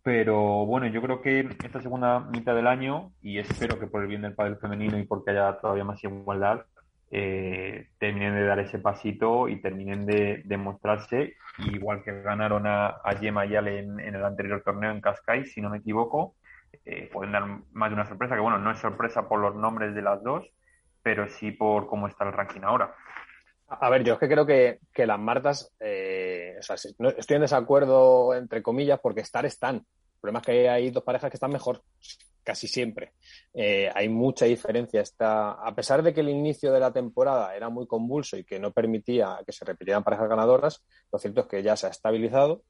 Pero bueno, yo creo que esta segunda mitad del año, y espero que por el bien del pádel femenino y porque haya todavía más igualdad, eh, terminen de dar ese pasito y terminen de, de mostrarse, igual que ganaron a, a Yema y Ale en, en el anterior torneo en Cascais, si no me equivoco, eh, pueden dar más de una sorpresa, que bueno, no es sorpresa por los nombres de las dos, pero sí por cómo está el ranking ahora. A ver, yo es que creo que, que las Martas, eh, o sea, no- estoy en desacuerdo, entre comillas, porque estar están. El problema es que hay dos parejas que están mejor, casi siempre. Eh, hay mucha diferencia. Está, a pesar de que el inicio de la temporada era muy convulso y que no permitía que se repitieran parejas ganadoras, lo cierto es que ya se ha estabilizado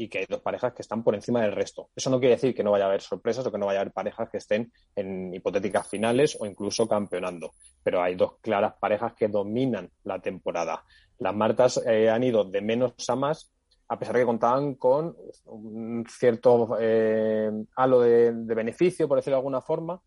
y que hay dos parejas que están por encima del resto. Eso no quiere decir que no vaya a haber sorpresas o que no vaya a haber parejas que estén en hipotéticas finales o incluso campeonando. Pero hay dos claras parejas que dominan la temporada. Las Martas eh, han ido de menos a más, a pesar de que contaban con un cierto eh, halo de, de beneficio, por decirlo de alguna forma,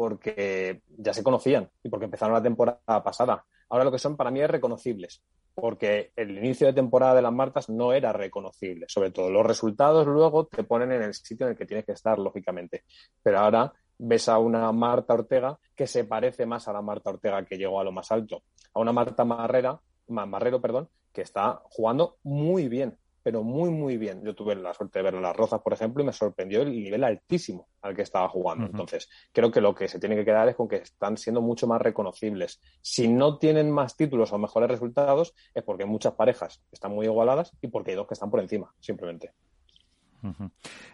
porque ya se conocían y porque empezaron la temporada pasada. Ahora lo que son para mí es reconocibles, porque el inicio de temporada de las Martas no era reconocible. Sobre todo los resultados luego te ponen en el sitio en el que tienes que estar, lógicamente. Pero ahora ves a una Marta Ortega que se parece más a la Marta Ortega que llegó a lo más alto, a una Marta Marrera, Ma- Marrero, perdón, que está jugando muy bien, pero muy, muy bien. Yo tuve la suerte de ver en las Rozas, por ejemplo, y me sorprendió el nivel altísimo al que estaba jugando. Entonces, creo que lo que se tiene que quedar es con que están siendo mucho más reconocibles. Si no tienen más títulos o mejores resultados, es porque muchas parejas están muy igualadas y porque hay dos que están por encima, simplemente.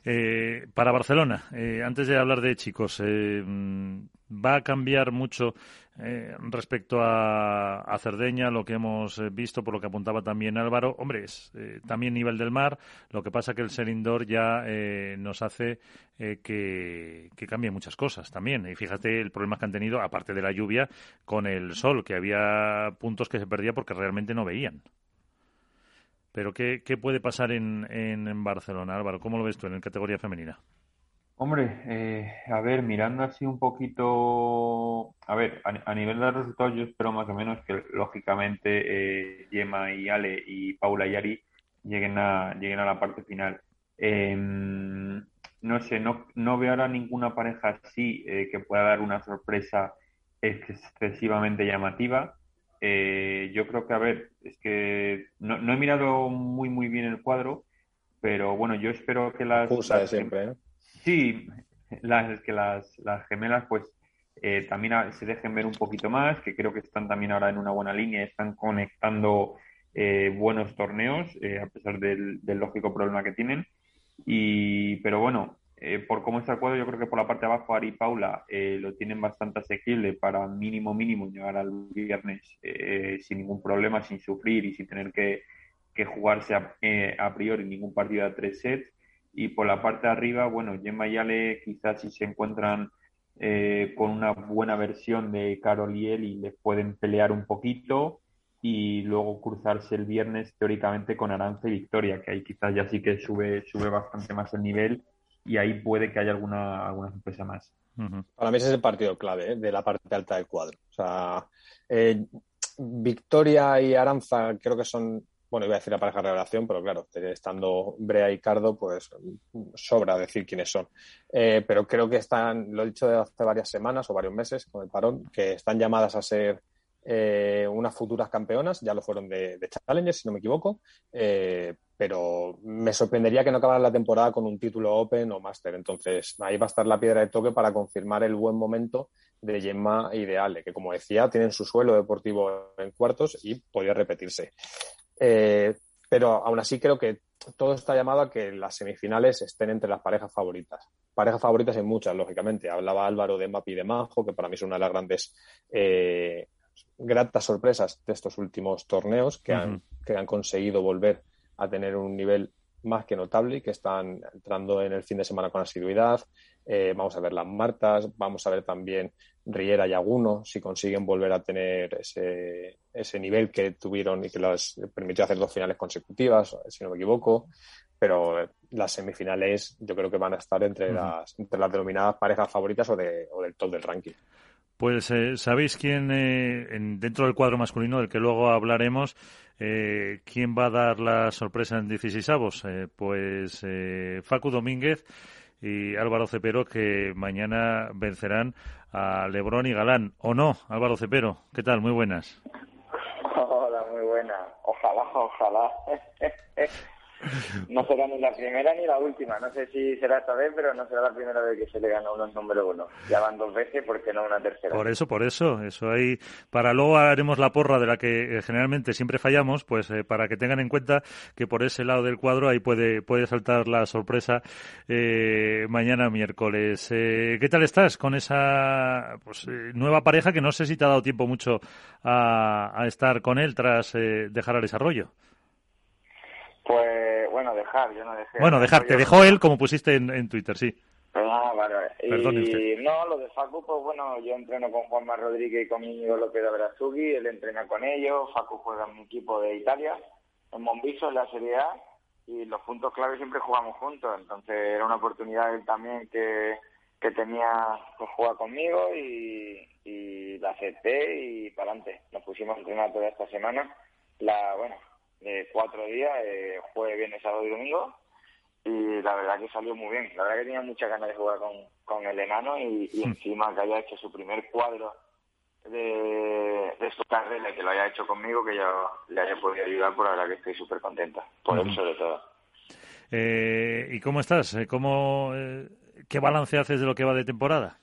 Eh, para Barcelona, eh, antes de hablar de chicos, eh, mm, ¿va a cambiar mucho eh, respecto a, Cerdeña, lo que hemos eh, visto, por lo que apuntaba también Álvaro? Hombre, es eh, también nivel del mar, lo que pasa que el ser indoor ya eh, nos hace eh, que, cambien muchas cosas también. Y fíjate el problema que han tenido, aparte de la lluvia, con el sol, que había puntos que se perdía porque realmente no veían. Pero ¿qué, qué puede pasar en, en, en Barcelona, Álvaro? ¿Cómo lo ves tú en la categoría femenina? Hombre, eh, a ver, mirando así un poquito, a ver, a, a nivel de resultados yo espero más o menos que lógicamente eh, Gemma y Ale y Paula y Ari lleguen a, lleguen a la parte final. Eh, no sé, no, no veo ahora ninguna pareja así eh, que pueda dar una sorpresa excesivamente llamativa. Eh, yo creo que, a ver, es que no, no he mirado muy, muy bien el cuadro, pero bueno, yo espero que las... Acusa de siempre, ¿eh? Sí, las, que las, las gemelas pues eh, también se dejen ver un poquito más, que creo que están también ahora en una buena línea, están conectando eh, buenos torneos, eh, a pesar del, lógico problema que tienen. Y, pero bueno, eh, por cómo está el cuadro, yo creo que por la parte de abajo Ari y Paula eh, lo tienen bastante asequible para mínimo mínimo llegar al viernes sin ningún problema, sin sufrir y sin tener que, que jugarse a, a priori ningún partido a tres sets. Y por la parte de arriba, bueno, Gemma y Ale quizás si se encuentran eh, con una buena versión de Carol y Eli les pueden pelear un poquito y luego cruzarse el viernes teóricamente con Arance y Victoria, que ahí quizás ya sí que sube, sube bastante más el nivel y ahí puede que haya alguna, alguna sorpresa más. Para mí ese es el partido clave ¿eh? de la parte alta del cuadro. O sea, eh, Victoria y Aranza creo que son, bueno, iba a decir la pareja revelación, pero claro, eh, estando Brea y Cardo, pues sobra decir quiénes son. Eh, pero creo que están, lo he dicho de hace varias semanas o varios meses con el parón, que están llamadas a ser eh, unas futuras campeonas, ya lo fueron de, de si no me equivoco, eh, pero me sorprendería que no acabara la temporada con un título Open o Master. Entonces, ahí va a estar la piedra de toque para confirmar el buen momento de Gemma y de Ale, que como decía, tienen su suelo deportivo en cuartos y podría repetirse. Eh, pero aún así creo que todo está llamado a que las semifinales estén entre las parejas favoritas. Parejas favoritas hay muchas, lógicamente. Hablaba Álvaro de Mbappé y de Manjo, que para mí es una de las grandes eh, gratas sorpresas de estos últimos torneos que, han, que han conseguido volver a tener un nivel más que notable y que están entrando en el fin de semana con asiduidad. Eh, vamos a ver las Martas, vamos a ver también Riera y Aguno, si consiguen volver a tener ese, ese nivel que tuvieron y que les permitió hacer dos finales consecutivas, si no me equivoco. Pero las semifinales yo creo que van a estar entre, las, entre las denominadas parejas favoritas o, de, o del top del ranking. Pues eh, sabéis quién, eh, dentro del cuadro masculino, del que luego hablaremos, eh, quién va a dar la sorpresa en 16 avos. pues Facu Domínguez y Álvaro Cepero, que mañana vencerán a Lebrón y Galán. ¿O no, Álvaro Cepero? ¿Qué tal? Muy buenas. Hola, muy buenas. Ojalá, ojalá. No será ni la primera ni la última. No sé si será esta vez, pero no será la primera vez que se le gana uno en número uno. Ya van dos veces, ¿por qué no una tercera? Por eso, por eso. Eso ahí. Para luego haremos la porra de la que eh, generalmente siempre fallamos, pues eh, para que tengan en cuenta que por ese lado del cuadro ahí puede, puede saltar la sorpresa eh, mañana miércoles. ¿Qué tal estás con esa pues, nueva pareja que no sé si te ha dado tiempo mucho a, a estar con él tras dejar el desarrollo? Pues dejar, yo no dejé. Bueno, dejar, te dejó él como pusiste en, Twitter, sí. Ah, vale, vale. y no, lo de Facu, pues bueno, yo entreno con Juanma Rodríguez y con Íñigo López de Abrasugi, él entrena con ellos, Facu juega en mi equipo de Italia, en Monviso, en la Serie A, y los puntos clave siempre jugamos juntos, entonces era una oportunidad él también que, que tenía que jugar conmigo y, y la acepté y para adelante. Nos pusimos a entrenar toda esta semana. La, bueno, de cuatro días, eh, jueves, viernes, sábado y domingo. Y la verdad que salió muy bien. La verdad que tenía muchas ganas de jugar con, con el enano y, hmm. encima que haya hecho su primer cuadro de, de su carrera, que lo haya hecho conmigo, que yo le haya podido ayudar, por pues la verdad que estoy súper contenta. Por eso sobre todo. Eh, ¿Y cómo estás? Eh, ¿Cómo, eh, ¿Qué balance haces de lo que va de temporada?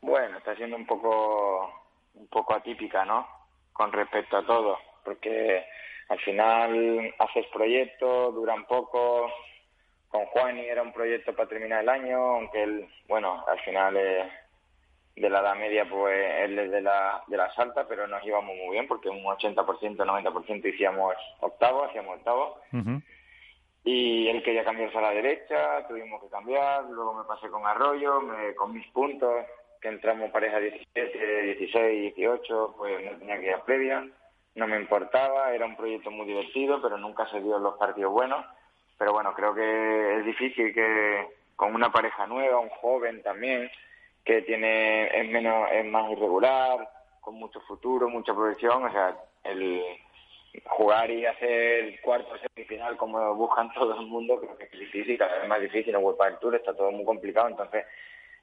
Bueno, está siendo un poco, un poco atípica, ¿no? Con respecto a todo, porque al final haces proyectos, duran poco. Con Juani era un proyecto para terminar el año, aunque él, bueno, al final de la edad media, pues él es de la, de la salta, pero nos íbamos muy bien porque un 80%, 90% hicimos octavo, hacíamos octavo. Y él quería cambiarse a la derecha, tuvimos que cambiar, luego me pasé con Arroyo, me, con mis puntos, que entramos pareja 17, 16, 18, pues no tenía que ir a previa no me importaba, era un proyecto muy divertido, pero nunca se dio los partidos buenos. Pero bueno, creo que es difícil que con una pareja nueva, un joven también, que tiene es menos es más irregular, con mucho futuro, mucha proyección, o sea, el jugar y hacer cuarto semifinal como buscan todo el mundo creo que es difícil, cada vez más difícil en World Tour, está todo muy complicado, entonces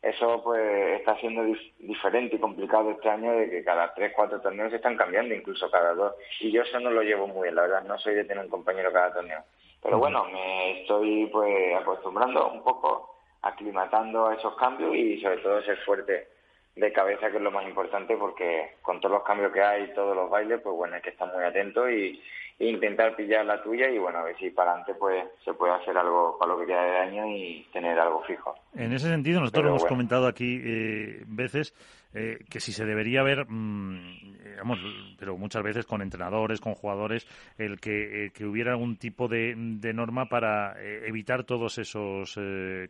eso pues está siendo diferente y complicado este año de que cada tres, cuatro torneos se están cambiando, incluso cada dos. Y yo eso no lo llevo muy bien, la verdad, no soy de tener un compañero cada torneo. Pero bueno, me estoy pues acostumbrando un poco, aclimatando a esos cambios y sobre todo ser fuerte de cabeza, que es lo más importante, porque con todos los cambios que hay, todos los bailes, pues bueno, hay que estar muy atento y, intentar pillar la tuya y bueno, a ver si para adelante pues, se puede hacer algo para lo que queda de año y tener algo fijo. En ese sentido, nosotros lo hemos comentado aquí eh, veces eh, que si se debería ver, mm, pero muchas veces con entrenadores, con jugadores, el que, eh, que hubiera algún tipo de, de norma para eh, evitar todos esos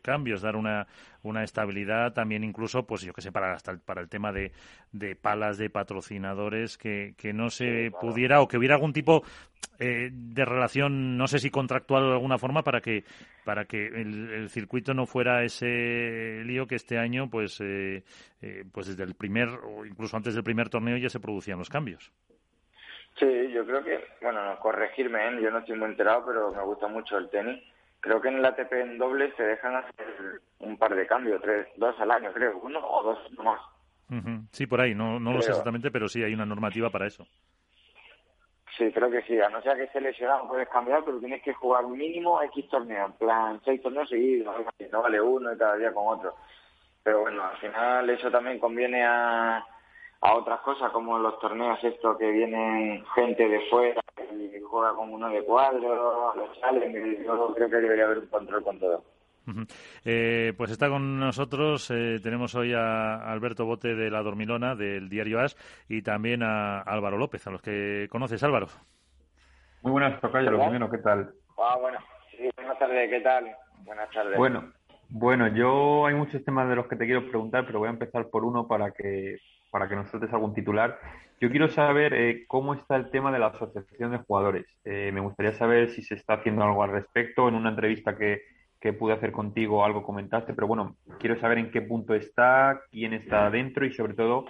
cambios, dar una, una estabilidad también incluso, pues yo que sé, para, hasta para el tema de, de palas de patrocinadores, que, que no se pudiera o que hubiera algún tipo de relación, no sé si contractual de alguna forma, para que para que el, circuito no fuera ese lío que este año, pues, eh, eh, pues desde el primer o incluso antes del primer torneo ya se producían los cambios. Sí, yo creo que, bueno, corregirme, ¿eh? yo no estoy muy enterado, pero me gusta mucho el tenis. Creo que en el ATP en doble se dejan hacer un par de cambios, tres, dos al año, creo, uno o dos más. Sí, por ahí, no, no lo sé exactamente, pero sí hay una normativa para eso. Sí, creo que sí. A no ser que esté lesionado puedes cambiar, pero tienes que jugar mínimo X torneos. En plan, seis torneos seguidos. No vale uno y cada día con otro. Pero bueno, al final eso también conviene a, a otras cosas, como los torneos estos que vienen gente de fuera y juega con uno de cuadro, los salen. Yo creo que debería haber un control con todo. Eh, pues está con nosotros, eh, tenemos hoy a Alberto Bote de La Dormilona, del diario As, y también a Álvaro López, a los que conoces, Álvaro. Muy buenas, Tocayo, lo primero, ¿qué tal? Ah, bueno, sí, buenas tardes, ¿qué tal? Buenas tardes. Bueno, bueno, yo hay muchos temas de los que te quiero preguntar, pero voy a empezar por uno para que para que nos sueltes algún titular. Yo quiero saber eh, cómo está el tema de la asociación de jugadores. me gustaría saber si se está haciendo algo al respecto. En una entrevista que, que pude hacer contigo, algo comentaste, pero bueno, quiero saber en qué punto está, quién está dentro y sobre todo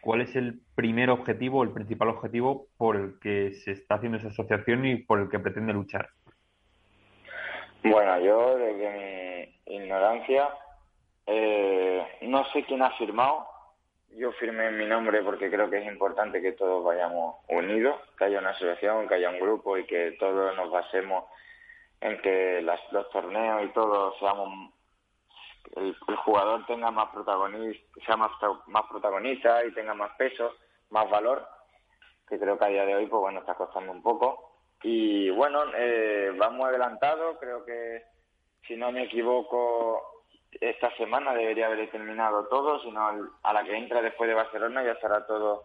cuál es el primer objetivo, el principal objetivo por el que se está haciendo esa asociación y por el que pretende luchar. Bueno, yo desde mi ignorancia eh, no sé quién ha firmado. Yo firmé mi nombre porque creo que es importante que todos vayamos unidos, que haya una asociación, que haya un grupo y que todos nos basemos en que los torneos y todo seamos el, jugador tenga más protagonista, sea más, más protagonista y tenga más peso, más valor, que creo que a día de hoy pues bueno está costando un poco. Y bueno, eh, vamos adelantado, creo que si no me equivoco esta semana debería haber terminado todo, sino a la que entra después de Barcelona ya estará todo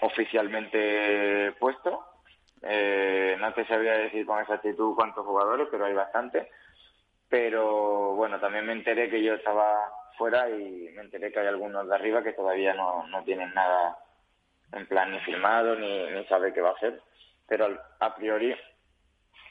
oficialmente puesto eh, no te sabría decir con exactitud cuántos jugadores, pero hay bastante. Pero bueno, también me enteré que yo estaba fuera y me enteré que hay algunos de arriba que todavía no, no tienen nada en plan ni firmado ni, ni sabe qué va a hacer. Pero a priori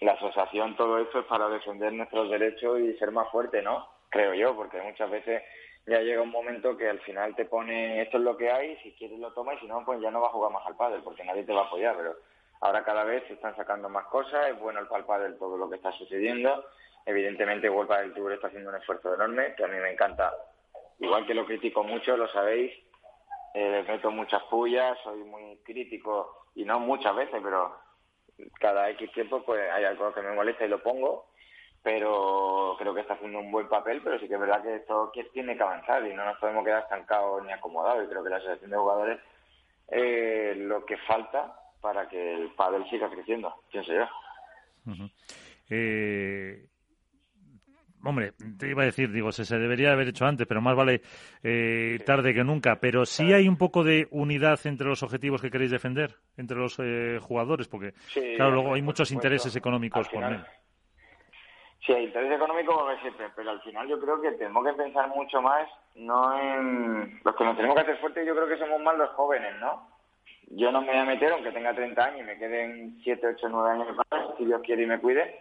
la asociación, todo esto es para defender nuestros derechos y ser más fuerte, ¿no? Creo yo, porque muchas veces ya llega un momento que al final te pone esto es lo que hay, si quieres lo tomas y si no, pues ya no va a jugar más al pádel porque nadie te va a apoyar, pero Ahora cada vez se están sacando más cosas, es bueno el palpar de todo lo que está sucediendo. Evidentemente, World del Tour está haciendo un esfuerzo enorme, que a mí me encanta. Igual que lo critico mucho, lo sabéis, eh, meto muchas pullas, soy muy crítico, y no muchas veces, pero cada X tiempo pues hay algo que me molesta y lo pongo, pero creo que está haciendo un buen papel, pero sí que es verdad que esto tiene que avanzar y no nos podemos quedar estancados ni acomodados, y creo que la asociación de jugadores eh, lo que falta para que el pádel siga creciendo, pienso yo. eh, hombre, te iba a decir, digo, se, se debería haber hecho antes, pero más vale eh, tarde que nunca. Pero sí hay un poco de unidad entre los objetivos que queréis defender, entre los eh, jugadores, porque, claro, luego hay muchos intereses económicos por. Sí, hay interés económico siempre, pero al final yo creo que tenemos que pensar mucho más, no en... Los que nos tenemos que hacer fuertes yo creo que somos más los jóvenes, ¿no? Yo no me voy a meter, aunque tenga 30 años y me queden 7, 8, 9 años más, si Dios quiere y me cuide,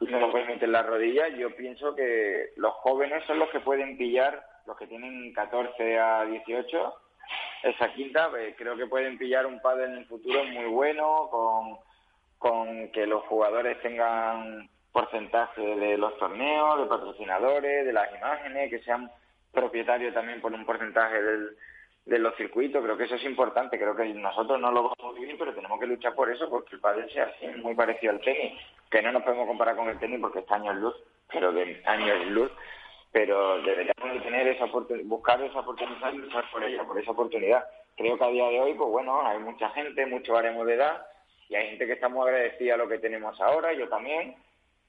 y no lo meter en la rodilla, yo pienso que los jóvenes son los que pueden pillar, los que tienen 14 a 18, esa quinta, pues, creo que pueden pillar un padre en el futuro muy bueno, con, con que los jugadores tengan porcentaje de los torneos, de patrocinadores, de las imágenes, que sean propietarios también por un porcentaje del, de los circuitos, creo que eso es importante, creo que nosotros no lo vamos a vivir, pero tenemos que luchar por eso, porque el pádel sea así, muy parecido al tenis, que no nos podemos comparar con el tenis porque está años luz, pero de años luz, pero deberíamos de tener esa buscar esa oportunidad y luchar por ella, por esa oportunidad. Creo que a día de hoy, pues bueno, hay mucha gente, mucho haremos de edad, y hay gente que está muy agradecida a lo que tenemos ahora, yo también,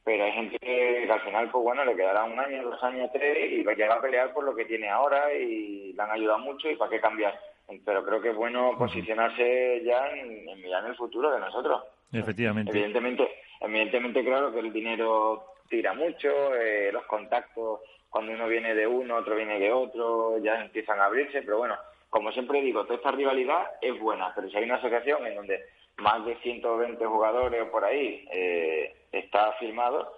pero hay gente que, al final, pues bueno, le quedará un año, dos años, tres y va a pelear por lo que tiene ahora y le han ayudado mucho y para qué cambiar. Pero creo que es bueno posicionarse ya en, mirar en el futuro de nosotros. Efectivamente. Evidentemente, evidentemente claro que el dinero tira mucho, eh, los contactos, cuando uno viene de uno, otro viene de otro, ya empiezan a abrirse, pero bueno, como siempre digo, toda esta rivalidad es buena, pero si hay una asociación en donde más de 120 jugadores o por ahí eh, está firmado,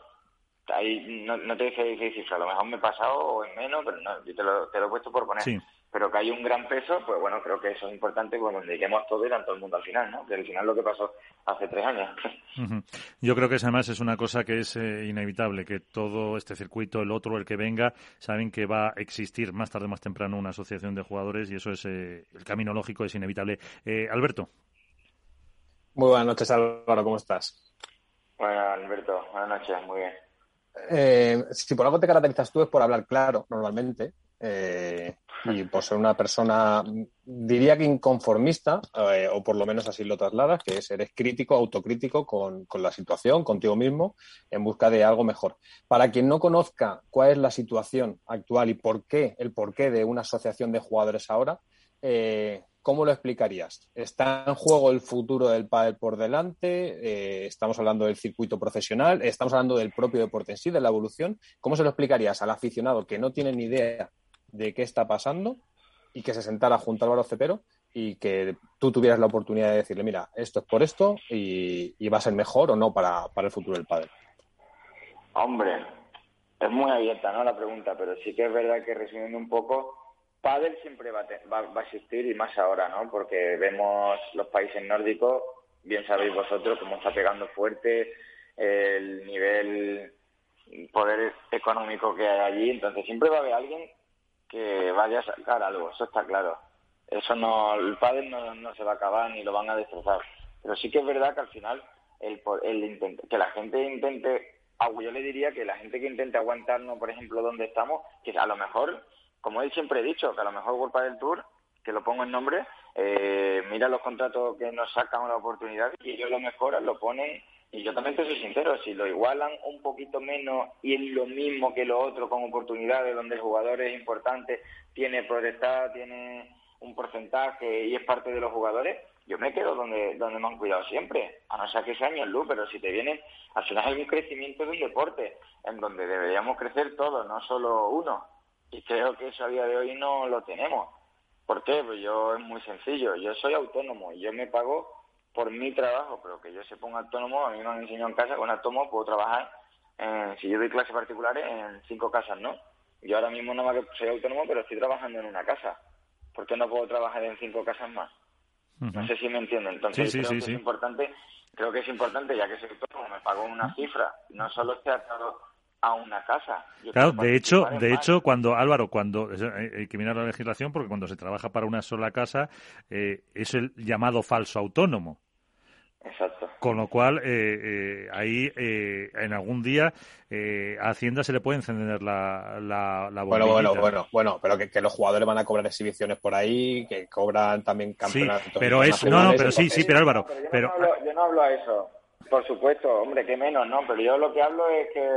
ahí no, te sé decir a lo mejor me he pasado o en menos, pero no, yo te lo, te lo he puesto por poner. Pero que hay un gran peso, pues bueno, creo que eso es importante cuando dediquemos todo y todo el mundo al final, ¿no? Que al final lo que pasó hace tres años. Yo creo que además es una cosa que es eh, inevitable, que todo este circuito, el otro, el que venga, saben que va a existir más tarde o más temprano una asociación de jugadores y eso es, eh, el camino lógico es inevitable. Eh, Alberto. Muy buenas noches, Álvaro, ¿cómo estás? Buenas, Alberto, buenas noches, muy bien. Eh, si por algo te caracterizas tú es por hablar claro, normalmente. Eh, y por ser una persona, diría que inconformista, eh, o por lo menos así lo trasladas, que es eres crítico, autocrítico con, con, la situación, contigo mismo, en busca de algo mejor. Para quien no conozca cuál es la situación actual y por qué, el porqué de una asociación de jugadores ahora, eh, ¿cómo lo explicarías? ¿Está en juego el futuro del pádel por delante? Eh, ¿Estamos hablando del circuito profesional? ¿Estamos hablando del propio deporte en sí, de la evolución? ¿Cómo se lo explicarías al aficionado que no tiene ni idea de qué está pasando y que se sentara junto a Álvaro Cepero y que tú tuvieras la oportunidad de decirle, mira, esto es por esto y, y va a ser mejor o no para, para el futuro del pádel? Hombre, es muy abierta ¿no? la pregunta, pero sí que es verdad que resumiendo un poco, pádel siempre va a, te, va, a, existir y más ahora, ¿no? Porque vemos los países nórdicos, bien sabéis vosotros cómo está pegando fuerte el nivel poder económico que hay allí, entonces siempre va a haber alguien que vaya a sacar algo, eso está claro. Eso no, el pádel no, se va a acabar ni lo van a destrozar. Pero sí que es verdad que al final el, el que la gente intente, yo le diría que la gente que intente aguantarnos, por ejemplo, donde estamos, que a lo mejor como él siempre he dicho, que a lo mejor World del Tour, que lo pongo en nombre, eh, mira los contratos que nos sacan la oportunidad y ellos lo mejoran, lo ponen. Y yo también te soy sincero, si lo igualan un poquito menos y es lo mismo que lo otro con oportunidades donde el jugador es importante, tiene protestada, tiene un porcentaje y es parte de los jugadores, yo me quedo donde, donde me han cuidado siempre, a no ser que sea años luz, pero si te vienen, al final hay un crecimiento de un deporte en donde deberíamos crecer todos, no solo uno. Y creo que eso a día de hoy no lo tenemos. ¿Por qué? Pues yo es muy sencillo. Yo soy autónomo y yo me pago por mi trabajo, pero que yo se ponga autónomo, a mí me han enseñado en casa, con autónomo puedo trabajar, en, si yo doy clases particulares, en cinco casas, ¿no? Yo ahora mismo no más soy autónomo, pero estoy trabajando en una casa. ¿Por qué no puedo trabajar en cinco casas más? Uh -huh. No sé si me entienden. Entonces sí, creo sí, que sí. es importante, creo que es importante, ya que soy autónomo, me pago una cifra, no solo esté atado a una casa. Yo claro, quiero de hecho, de más. hecho, cuando Álvaro, cuando hay hay que mirar la legislación, porque cuando se trabaja para una sola casa eh, es el llamado falso autónomo. Exacto. Con lo cual, eh, eh, ahí eh, en algún día eh, a Hacienda se le puede encender la, la, la Bueno, bueno, bueno, bueno, pero que, que los jugadores van a cobrar exhibiciones por ahí, que cobran también Sí, campeonatos. pero es, no, pero sí, sí, pero Álvaro, Pero yo, pero no hablo, yo no hablo a eso. Por supuesto, hombre, que menos, ¿no? Pero yo lo que hablo es que,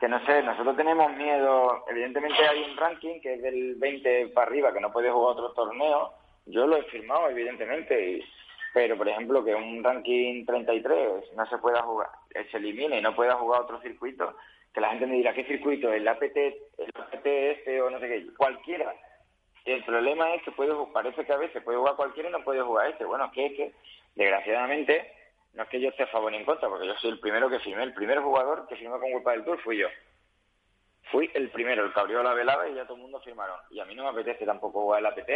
que no sé, nosotros tenemos miedo. Evidentemente hay un ranking que es del 20 para arriba, que no puede jugar otro torneo. Yo lo he firmado, evidentemente. Y, pero, por ejemplo, que un ranking 33 no se pueda jugar, eh, se elimine y no pueda jugar otro circuito, que la gente me dirá, ¿qué circuito? ¿El APT, el APT este o no sé qué? Cualquiera. El problema es que puede, parece que a veces puede jugar cualquiera y no puede jugar este. Bueno, es que, desgraciadamente, no es que yo esté a favor ni en contra, porque yo soy el primero que firmé. El primer jugador que firmó con World del Tour fui yo. Fui el primero, el que la velada y ya todo el mundo firmaron. Y a mí no me apetece tampoco jugar el APT,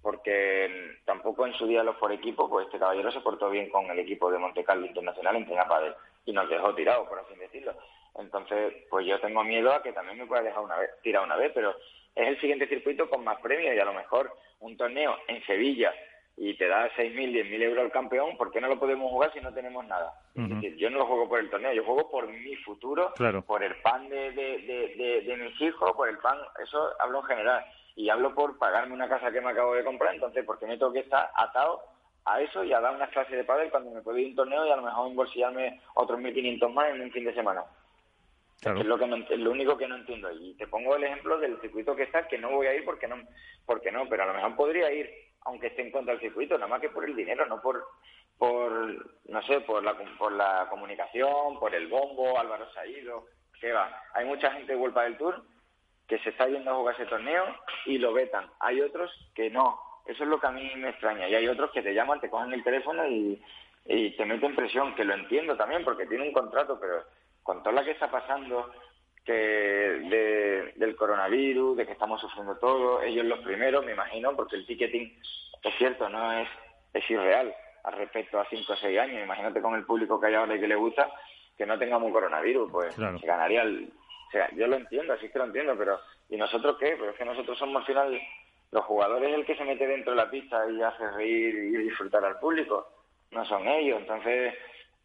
porque mm, tampoco en su día los por equipo, pues este caballero se portó bien con el equipo de Monte Carlo Internacional en Peña Padel y nos dejó tirados, por así decirlo. Entonces, pues yo tengo miedo a que también me pueda dejar una vez, tirar una vez, pero es el siguiente circuito con más premios y a lo mejor un torneo en Sevilla y te da 6.000, 10.000 euros al campeón, ¿por qué no lo podemos jugar si no tenemos nada? Es decir, yo no lo juego por el torneo, yo juego por mi futuro, Claro. por el pan de, de, de, de- de mis hijos, por el pan, eso hablo en general. Y hablo por pagarme una casa que me acabo de comprar, entonces, ¿por qué me tengo que estar atado a eso y a dar unas clases de pádel cuando me puedo ir a un torneo y a lo mejor embolsillarme otros 1.500 más en un fin de semana? Claro. Es lo, que no, es lo único que no entiendo. Y te pongo el ejemplo del circuito que está, que no voy a ir porque no, porque no, pero a lo mejor podría ir, aunque esté en contra del circuito, nada más que por el dinero, no por, por no sé, por la, por la comunicación, por el bombo, Álvaro ido, que va. Hay mucha gente de Vuelta del Tour que se está yendo a jugar ese torneo y lo vetan. Hay otros que no. Eso es lo que a mí me extraña. Y hay otros que te llaman, te cogen el teléfono y, y te meten presión, que lo entiendo también porque tiene un contrato, pero con toda la que está pasando que de- del coronavirus, de que estamos sufriendo todo, ellos los primeros, me imagino, porque el ticketing, es cierto, no es, es irreal al respecto a 5 o 6 años. Imagínate con el público que hay ahora y que le gusta, que no tengamos coronavirus, pues Claro. se ganaría el... O sea, yo lo entiendo, así que lo entiendo, pero ¿y nosotros qué? Pero es que nosotros somos al final los jugadores el que se mete dentro de la pista y hace reír y disfrutar al público. no son ellos. Entonces,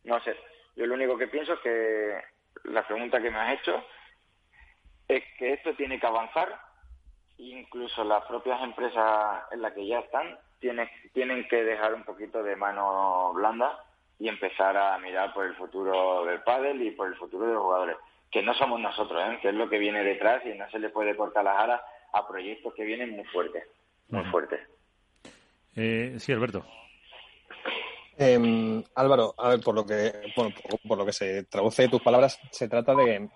no sé. Yo lo único que pienso es que la pregunta que me has hecho es que esto tiene que avanzar. Incluso las propias empresas en las que ya están tienen, tienen que dejar un poquito de mano blanda y empezar a mirar por el futuro del pádel y por el futuro de los jugadores. Que no somos nosotros, ¿eh? que es lo que viene detrás y no se le puede cortar las alas a proyectos que vienen muy fuertes, muy fuertes. Eh, sí, Alberto. Eh, Álvaro, a ver, por lo que bueno, por, lo que se traduce de tus palabras, se trata de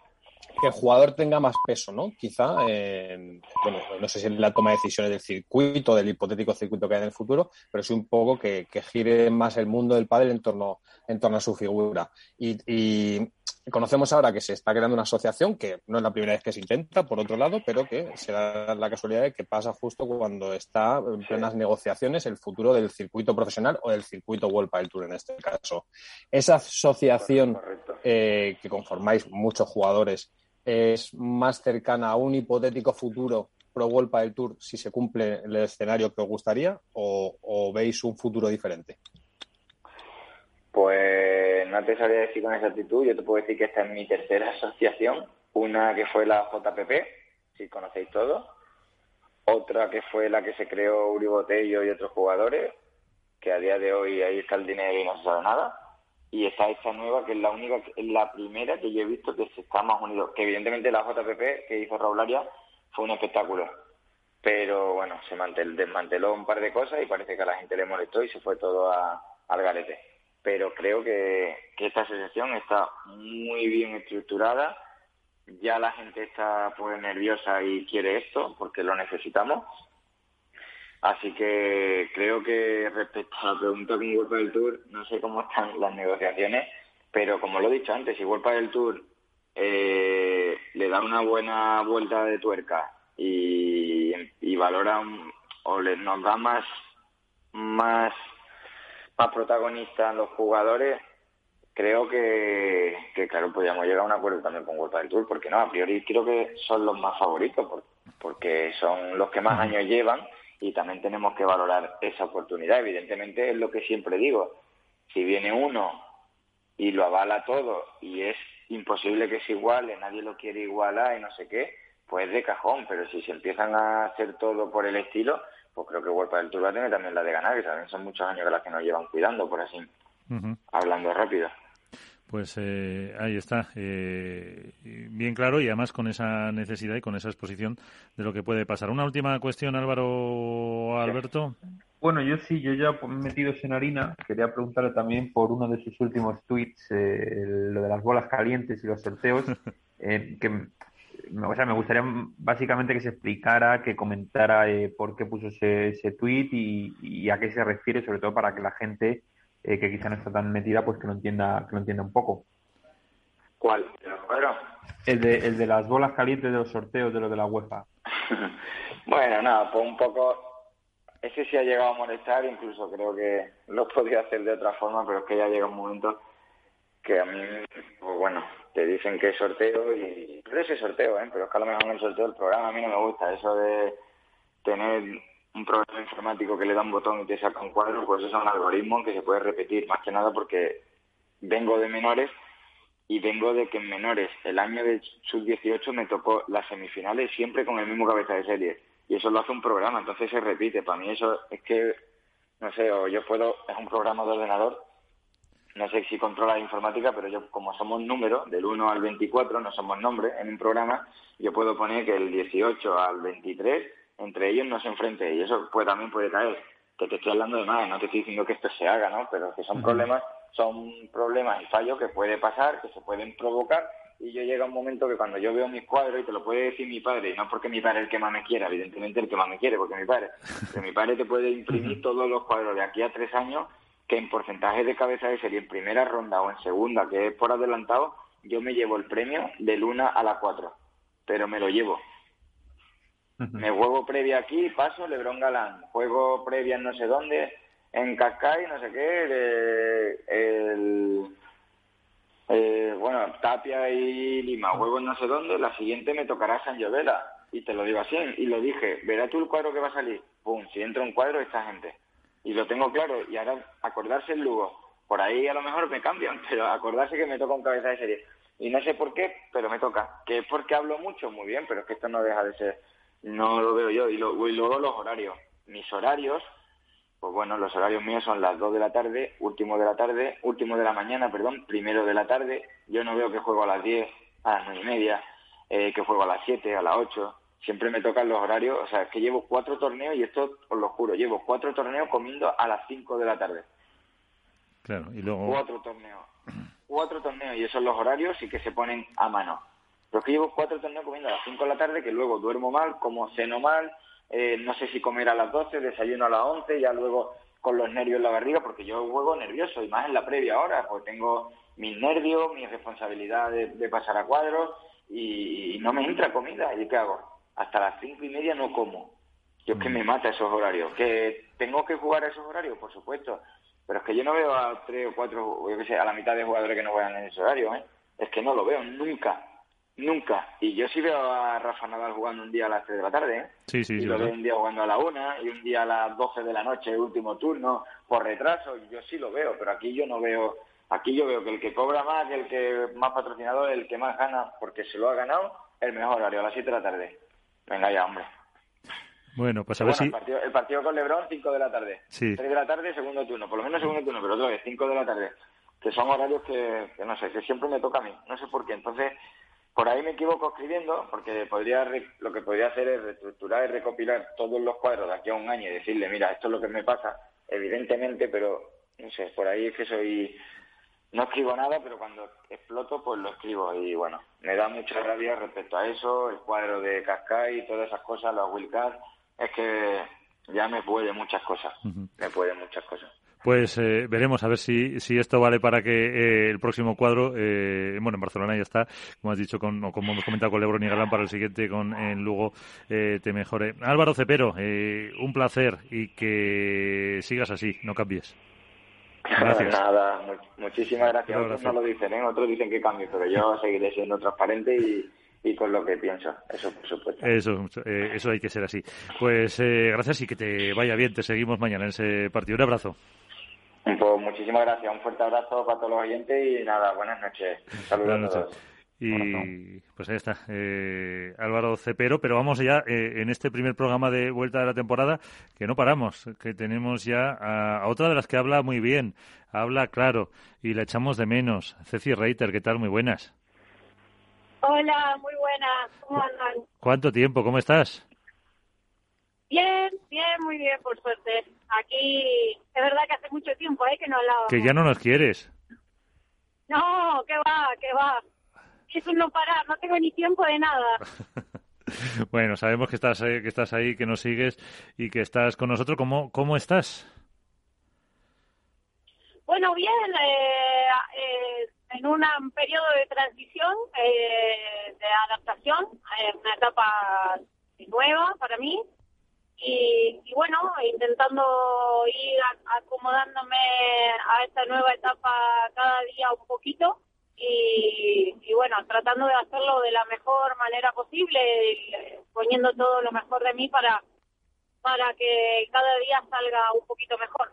que el jugador tenga más peso, ¿no? Quizá, eh, bueno, no sé si en la toma de decisiones del circuito, del hipotético circuito que hay en el futuro, pero sí un poco que, que gire más el mundo del pádel en torno, en torno a su figura. Y, y, Conocemos ahora que se está creando una asociación que no es la primera vez que se intenta, por otro lado, pero que se da la casualidad de que pasa justo cuando está en plenas negociaciones el futuro del circuito profesional o del circuito World Padel Tour en este caso. Esa asociación eh, que conformáis muchos jugadores es más cercana a un hipotético futuro pro World Padel Tour si se cumple el escenario que os gustaría o, o veis un futuro diferente? Pues no te sabría decir con exactitud. Yo te puedo decir que esta es mi tercera asociación. Una que fue la JPP, si conocéis todos. Otra que fue la que se creó Uri Botello y otros jugadores, que a día de hoy ahí está el dinero y no se sabe nada. Y está esta nueva, que es la única, es la primera que yo he visto que se está más unido. Que evidentemente la JPP que hizo Raúl Arias fue un espectáculo. Pero bueno, se desmanteló un par de cosas y parece que a la gente le molestó y se fue todo a, al garete pero creo que, esta asociación está muy bien estructurada. Ya la gente está pues nerviosa y quiere esto porque lo necesitamos. Así que creo que respecto a la pregunta con World del Tour, no sé cómo están las negociaciones, pero como lo he dicho antes, si World del Tour eh, le da una buena vuelta de tuerca y, valora o le, nos da más más más protagonistas los jugadores, creo que, que, claro, podríamos llegar a un acuerdo también con World del Tour, porque no, a priori creo que son los más favoritos, porque son los que más años llevan y también tenemos que valorar esa oportunidad. Evidentemente es lo que siempre digo, si viene uno y lo avala todo y es imposible que se iguale, nadie lo quiere igualar y no sé qué, pues de cajón, pero si se empiezan a hacer todo por el estilo, pues creo que World del Tour va a tener también la de ganar, que también son muchos años que las que nos llevan cuidando, por así, hablando rápido. Pues eh, ahí está, eh, bien claro y además con esa necesidad y con esa exposición de lo que puede pasar. Una última cuestión, Álvaro Alberto. Bueno, yo sí, yo ya metidos en harina, quería preguntarle también por uno de sus últimos tweets, eh, lo de las bolas calientes y los sorteos, que o sea, me gustaría básicamente que se explicara, que comentara eh, por qué puso ese, ese tweet y, a qué se refiere, sobre todo para que la gente eh, que quizá no está tan metida, pues que lo entienda, que lo entienda un poco. ¿Cuál? El de, el de las bolas calientes de los sorteos de lo de la UEFA. bueno, nada, pues un poco. Ese sí ha llegado a molestar, incluso creo que lo podría hacer de otra forma, pero es que ya llega un momento que a mí, pues bueno, te dicen que es sorteo y pero ese sorteo, ¿eh? pero es que a lo mejor en el sorteo del programa a mí no me gusta eso de tener un programa informático que le da un botón y te saca un cuadro, pues eso es un algoritmo que se puede repetir, más que nada porque vengo de menores y vengo de que en menores el año de sub-18 me tocó las semifinales siempre con el mismo cabeza de serie y eso lo hace un programa, entonces se repite. Para mí eso es que, no sé, o yo puedo, es un programa de ordenador no sé si controla la informática, pero yo como somos números, del 1 al 24, no somos nombres en un programa, yo puedo poner que el 18 al 23, entre ellos no se enfrente, y eso pues, también puede caer. Que te estoy hablando de más, no te estoy diciendo que esto se haga, ¿no? Pero que son problemas, son problemas y fallos que puede pasar, que se pueden provocar, y yo llega un momento que cuando yo veo mis cuadros, y te lo puede decir mi padre, y no porque mi padre es el que más me quiera, evidentemente el que más me quiere, porque mi padre, que mi padre te puede imprimir todos los cuadros de aquí a tres años que en porcentaje de cabeza de serie en primera ronda o en segunda, que es por adelantado, yo me llevo el premio del 1 a la 4, pero me lo llevo. Me juego previa aquí, paso Lebron Galán, juego previa en no sé dónde, en Cascay, no sé qué, el, eh, bueno, Tapia y Lima, juego en no sé dónde, la siguiente me tocará San Llovela, y te lo digo así, y lo dije, verá tú el cuadro que va a salir, pum, si entra un cuadro esta gente y lo tengo claro. Y ahora acordarse el Lugo. Por ahí a lo mejor me cambian, pero acordarse que me toca un cabeza de serie. Y no sé por qué, pero me toca. Que es porque hablo mucho, muy bien, pero es que esto no deja de ser, no lo veo yo. Y, lo, y luego los horarios. Mis horarios, pues bueno, los horarios míos son las 2 de la tarde, último de la tarde, último de la mañana, perdón, primero de la tarde. Yo no veo que juego a las 10, a las 9 y media, eh, que juego a las 7, a las 8 siempre me tocan los horarios, o sea, es que llevo cuatro torneos y esto os lo juro, llevo cuatro torneos comiendo a las cinco de la tarde. Claro, y luego... Cuatro torneos. Cuatro torneos y esos son los horarios y que se ponen a mano. Pero es que llevo cuatro torneos comiendo a las cinco de la tarde, que luego duermo mal, como ceno mal, eh, no sé si comer a las doce, desayuno a las once, ya luego con los nervios en la barriga, porque yo juego nervioso, y más en la previa hora, pues tengo mis nervios, mi responsabilidad de, pasar a cuadros, y, y no me entra comida, ¿y qué hago? Hasta las cinco y media no como. Yo es que me mm. mata esos horarios. ¿Que tengo que jugar a esos horarios? Por supuesto. Pero es que yo no veo a tres o cuatro, yo qué sé, a la mitad de jugadores que no juegan en ese horario, ¿eh? Es que no lo veo nunca. Nunca. Y yo sí veo a Rafa Nadal jugando un día a las tres de la tarde, ¿eh? Sí, sí, y sí. lo veo un día jugando a la una y un día a las doce de la noche, último turno, por retraso. Yo sí lo veo, pero aquí yo no veo. Aquí yo veo que el que cobra más, el que más patrocinador, el que más gana, porque se lo ha ganado, el mejor horario, a las siete de la tarde. Venga ya, hombre. Bueno, pues a ver si... El partido, el partido, con Lebron, 5 de la tarde. Sí. 3 de la tarde, segundo turno. Por lo menos segundo turno, pero otra vez, 5 de la tarde. Que son horarios que, que, no sé, que siempre me toca a mí. No sé por qué. Entonces, por ahí me equivoco escribiendo, porque podría lo que podría hacer es reestructurar y recopilar todos los cuadros de aquí a un año y decirle, mira, esto es lo que me pasa, evidentemente, pero no sé, por ahí es que soy no escribo nada, pero cuando exploto, pues lo escribo. Y bueno, me da mucha rabia respecto a eso, el cuadro de Cascay, todas esas cosas, los Wilcast, es que ya me puede muchas cosas. Me puede muchas cosas. Pues eh, veremos a ver si, si esto vale para que eh, el próximo cuadro, eh, bueno, en Barcelona ya está, como has dicho, con, como hemos comentado con Lebron y Galán, para el siguiente con en Lugo te mejore. Álvaro Cepero, un placer y que sigas así, no cambies. Gracias. Nada, muchísimas gracias. Otros no lo dicen, ¿eh? otros dicen que cambie, pero yo seguiré siendo transparente y, y con lo que pienso, eso por supuesto. Eso, eh, eso hay que ser así. Pues eh, gracias y que te vaya bien, te seguimos mañana en ese partido. Un abrazo. Pues muchísimas gracias, un fuerte abrazo para todos los oyentes y nada, buenas noches. Saludos a todos. Y pues ahí está, eh, Álvaro Cepero, pero vamos ya eh, en este primer programa de vuelta de la temporada, que no paramos, que tenemos ya a, otra de las que habla muy bien, habla claro y la echamos de menos. Ceci Reiter, ¿qué tal? Muy buenas. Hola, muy buenas, ¿cómo andan? ¿Cuánto tiempo? ¿Cómo estás? Bien, bien, muy bien, por suerte. Aquí, es verdad que hace mucho tiempo ¿eh? que no hablábamos. Que ya no nos quieres. No, que va, que va es un no parar, no tengo ni tiempo de nada. bueno, sabemos que estás, que estás ahí, que nos sigues y que estás con nosotros. ¿Cómo, cómo estás? Bueno, bien, eh, eh, en un periodo de transición, eh, de adaptación, una etapa nueva para mí. Y, y, bueno, intentando ir acomodándome a esta nueva etapa cada día un poquito y, bueno, tratando de hacerlo de la mejor manera posible, poniendo todo lo mejor de mí para, para que cada día salga un poquito mejor.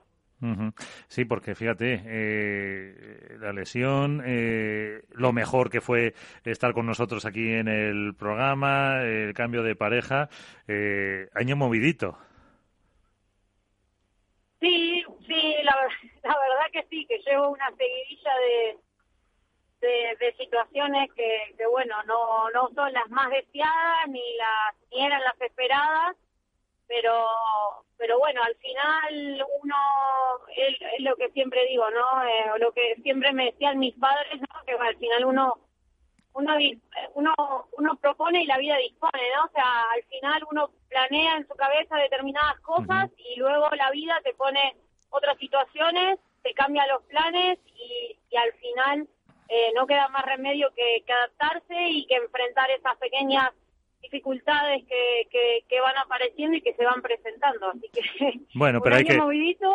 Sí, porque fíjate, eh, la lesión, eh, lo mejor que fue estar con nosotros aquí en el programa, el cambio de pareja, eh, año movidito. Sí, sí, la, la verdad que sí, que llevo una seguidilla de, de, situaciones que, que, bueno, no, no son las más deseadas ni las ni eran las esperadas, pero pero bueno, al final uno es, lo que siempre digo, ¿no? Eh, lo que siempre me decían mis padres, ¿no? Que al final uno uno uno uno propone y la vida dispone, ¿no? O sea, al final uno planea en su cabeza determinadas cosas y luego la vida te pone otras situaciones, te cambia los planes y, y al final eh, no queda más remedio que, adaptarse y que enfrentar esas pequeñas dificultades que, que, van apareciendo y que se van presentando. Así que bueno, pero hay que... movidito,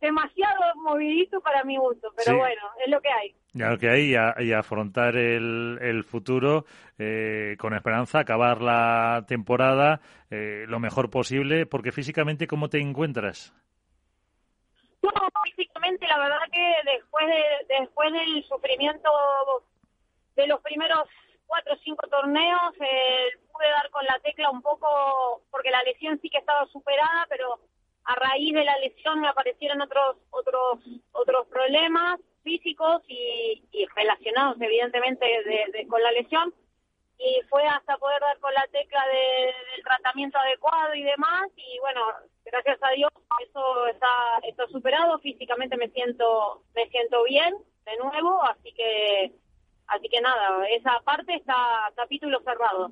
demasiado movidito para mi gusto, pero bueno, es lo que hay. Ya lo que hay y, afrontar el, el futuro eh, con esperanza, acabar la temporada eh, lo mejor posible, porque físicamente, ¿cómo te encuentras? La verdad que después de, después del sufrimiento de los primeros cuatro o cinco torneos, eh, pude dar con la tecla un poco, porque la lesión sí que estaba superada, pero a raíz de la lesión me aparecieron otros otros otros problemas físicos y, relacionados evidentemente con la lesión y fue hasta poder dar con la tecla del tratamiento adecuado y demás y bueno gracias a Dios eso está está superado físicamente me siento me siento bien de nuevo así que así que nada esa parte está capítulo cerrado.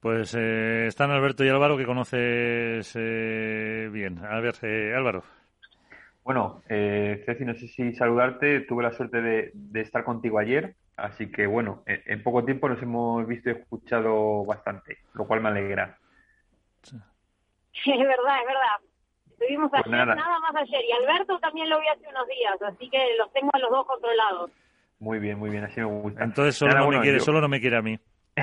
Pues eh, están Alberto y Álvaro que conoces eh, bien. A ver eh, Álvaro bueno, eh, Ceci, no sé si saludarte. Tuve la suerte de, de estar contigo ayer Así que bueno, en, poco tiempo nos hemos visto y escuchado bastante, lo cual me alegra. Es verdad, es verdad. Estuvimos pues ayer, nada. más ayer. Y Alberto también lo vi hace unos días, así que los tengo a los dos controlados. Muy bien, muy bien, así me gusta. Entonces solo, no, me quiere, solo no me quiere a mí.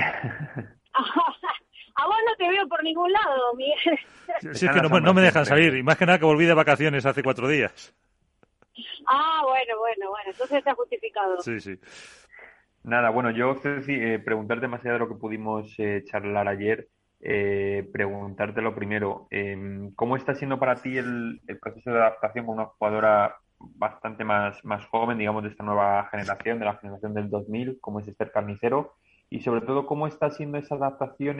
a vos no te veo por ningún lado, Miguel. Sí, es que no, no me dejan salir. Y más que nada que volví de vacaciones hace cuatro días. Ah, bueno, bueno, bueno. Entonces está justificado. Sí, sí. Nada, bueno, yo, Ceci, eh, preguntarte más allá de lo que pudimos eh, charlar ayer, eh, preguntarte lo primero, em, ¿cómo está siendo para ti el, proceso de adaptación con una jugadora bastante más, más joven, digamos, de esta nueva generación, de la generación del 2000, como es Esther Carnicero? Y sobre todo, ¿cómo está siendo esa adaptación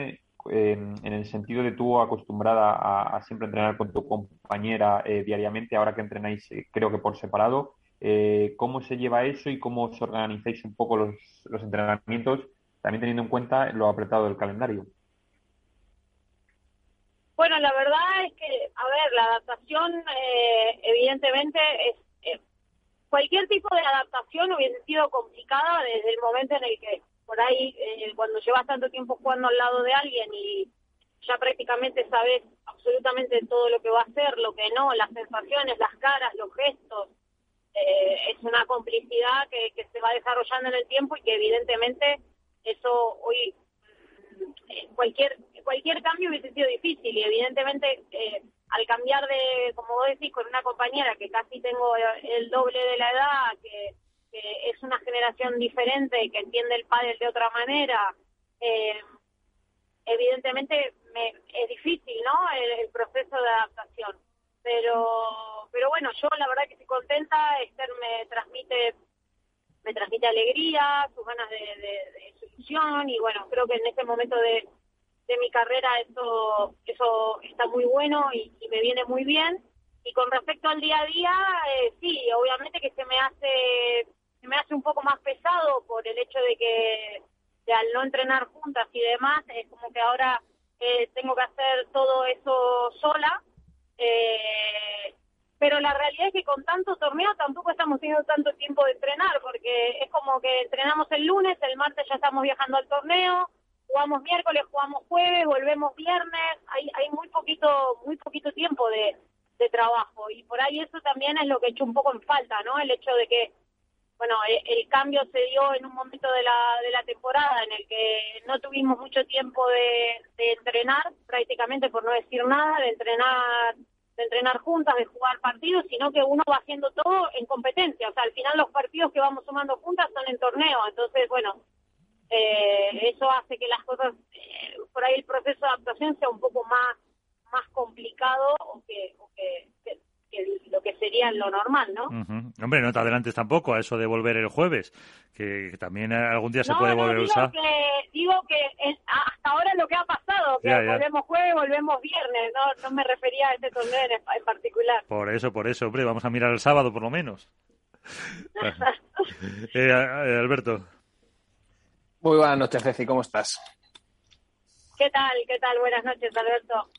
em, en el sentido de tú acostumbrada a, a siempre entrenar con tu compañera diariamente, ahora que entrenáis creo que por separado? Eh, cómo se lleva eso y cómo os organizáis un poco los, los entrenamientos, también teniendo en cuenta lo apretado del calendario. Bueno, la verdad es que, a ver, la adaptación, eh, evidentemente, es eh, cualquier tipo de adaptación hubiese sido complicada desde el momento en el que, por ahí, cuando llevas tanto tiempo jugando al lado de alguien y ya prácticamente sabes absolutamente todo lo que va a hacer, lo que no, las sensaciones, las caras, los gestos, eh, es una complicidad que, que, se va desarrollando en el tiempo y que evidentemente eso hoy eh, cualquier cualquier cambio hubiese sido difícil y evidentemente eh, al cambiar de como vos decís con una compañera que casi tengo el doble de la edad que, es una generación diferente que entiende el pádel de otra manera evidentemente me, es difícil no el proceso de adaptación. Pero pero bueno yo la verdad que estoy contenta. Esther me transmite me transmite alegría sus ganas de, de, solución y bueno creo que en este momento de, de mi carrera eso eso está muy bueno y, me viene muy bien. Y con respecto al día a día eh, sí obviamente que se me hace me hace un poco más pesado por el hecho de que al no entrenar juntas y demás es como que ahora eh, tengo que hacer todo eso sola eh, pero la realidad es que con tanto torneo tampoco estamos teniendo tanto tiempo de entrenar, porque es como que entrenamos el lunes, el martes ya estamos viajando al torneo, jugamos miércoles, jugamos jueves, volvemos viernes, hay, hay muy poquito, muy poquito tiempo de, de trabajo y por ahí eso también es lo que he hecho un poco en falta, ¿no? El hecho de que, bueno, el, cambio se dio en un momento de la, de la temporada en el que no tuvimos mucho tiempo de, entrenar, prácticamente por no decir nada, de entrenar de entrenar juntas, de jugar partidos, sino que uno va haciendo todo en competencia. O sea, al final los partidos que vamos sumando juntas son en torneo. Entonces, bueno, eh, eso hace que las cosas, eh, por ahí el proceso de adaptación sea un poco más más complicado o que, o que, lo que sería lo normal, ¿no? Hombre, no te adelantes tampoco a eso de volver el jueves, que, también algún día se puede volver a usar. Que, digo que hasta ahora lo que ha pasado, que volvemos jueves, volvemos viernes, no, no me refería a este torneo en, particular. Por eso, por eso, hombre, vamos a mirar el sábado por lo menos. Eh, eh, Alberto. Muy buenas noches, Ceci, ¿cómo estás? ¿Qué tal? ¿Qué tal? Buenas noches, Alberto.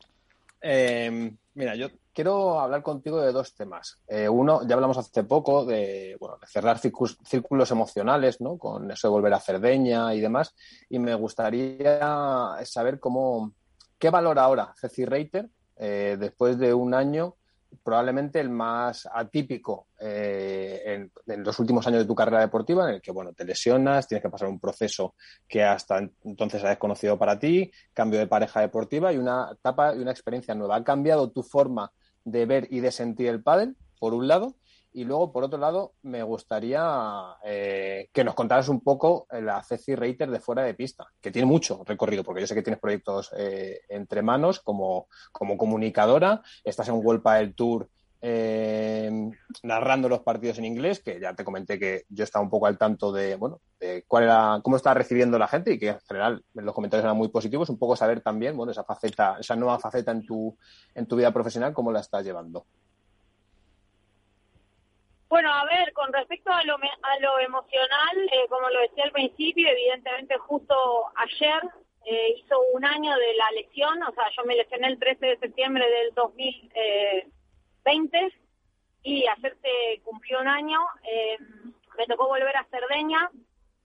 Eh, mira, yo quiero hablar contigo de dos temas. Eh, uno, ya hablamos hace poco de, bueno, de cerrar círculos, emocionales, ¿no? Con eso de volver a Cerdeña y demás. Y me gustaría saber cómo, qué valora ahora Ceci Reiter eh, después de un año probablemente el más atípico eh, en, los últimos años de tu carrera deportiva, en el que bueno, te lesionas, tienes que pasar un proceso que hasta entonces has desconocido para ti, cambio de pareja deportiva y una etapa y una experiencia nueva. ¿Ha cambiado tu forma de ver y de sentir el pádel, por un lado? Y luego, por otro lado, me gustaría eh, que nos contaras un poco la CC Reiter de fuera de pista, que tiene mucho recorrido, porque yo sé que tienes proyectos eh, entre manos como, como comunicadora, estás en World del Tour eh, narrando los partidos en inglés, que ya te comenté que yo estaba un poco al tanto de, bueno, de cuál era, cómo está recibiendo la gente y que en general los comentarios eran muy positivos, un poco saber también, bueno, esa faceta, esa nueva faceta en tu, en tu vida profesional, cómo la estás llevando. Bueno, a ver, con respecto a lo, a lo emocional, eh, como lo decía al principio, evidentemente justo ayer eh, hizo un año de la lesión, o sea, yo me lesioné el 13 de septiembre del 2000. Eh, 20 y hacerse cumplió un año. Eh, me tocó volver a Cerdeña,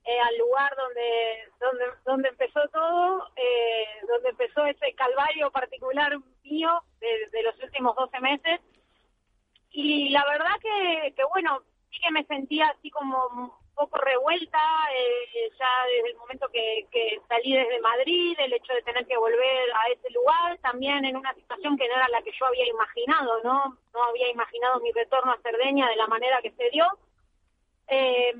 eh, al lugar donde, donde, donde empezó todo, eh, donde empezó ese calvario particular mío de, los últimos 12 meses. Y la verdad que, bueno, sí que me sentía así como poco revuelta, eh, ya desde el momento que, salí desde Madrid, el hecho de tener que volver a ese lugar, también en una situación que no era la que yo había imaginado, ¿no? No había imaginado mi retorno a Cerdeña de la manera que se dio. Eh,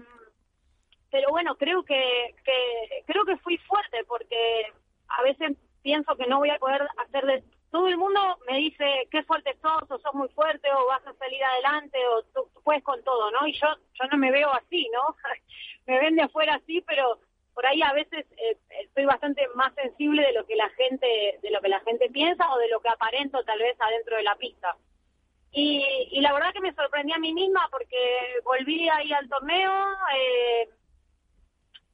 pero bueno, creo que, que creo que fui fuerte porque a veces pienso que no voy a poder hacer de todo el mundo me dice qué fuerte sos, o sos muy fuerte, o vas a salir adelante, o tú, puedes con todo, ¿no? Y yo, yo no me veo así, ¿no? me ven de afuera así, pero por ahí a veces eh, estoy bastante más sensible de lo que la gente, de lo que la gente piensa o de lo que aparento tal vez adentro de la pista. Y, y la verdad que me sorprendí a mí misma porque volví ahí al torneo eh,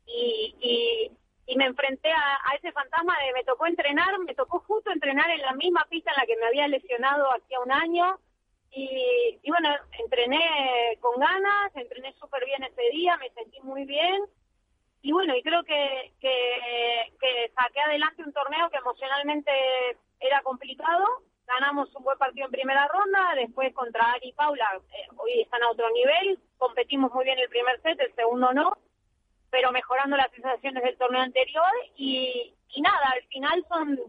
y, y y me enfrenté a, ese fantasma de me tocó entrenar, me tocó justo entrenar en la misma pista en la que me había lesionado hacía un año. Y, bueno, entrené con ganas, entrené súper bien ese día, me sentí muy bien. Y bueno, y creo que, saqué adelante un torneo que emocionalmente era complicado, ganamos un buen partido en primera ronda, después contra Ari y Paula, eh, hoy están a otro nivel, competimos muy bien el primer set, el segundo no, pero mejorando las sensaciones del torneo anterior y, y nada, al final son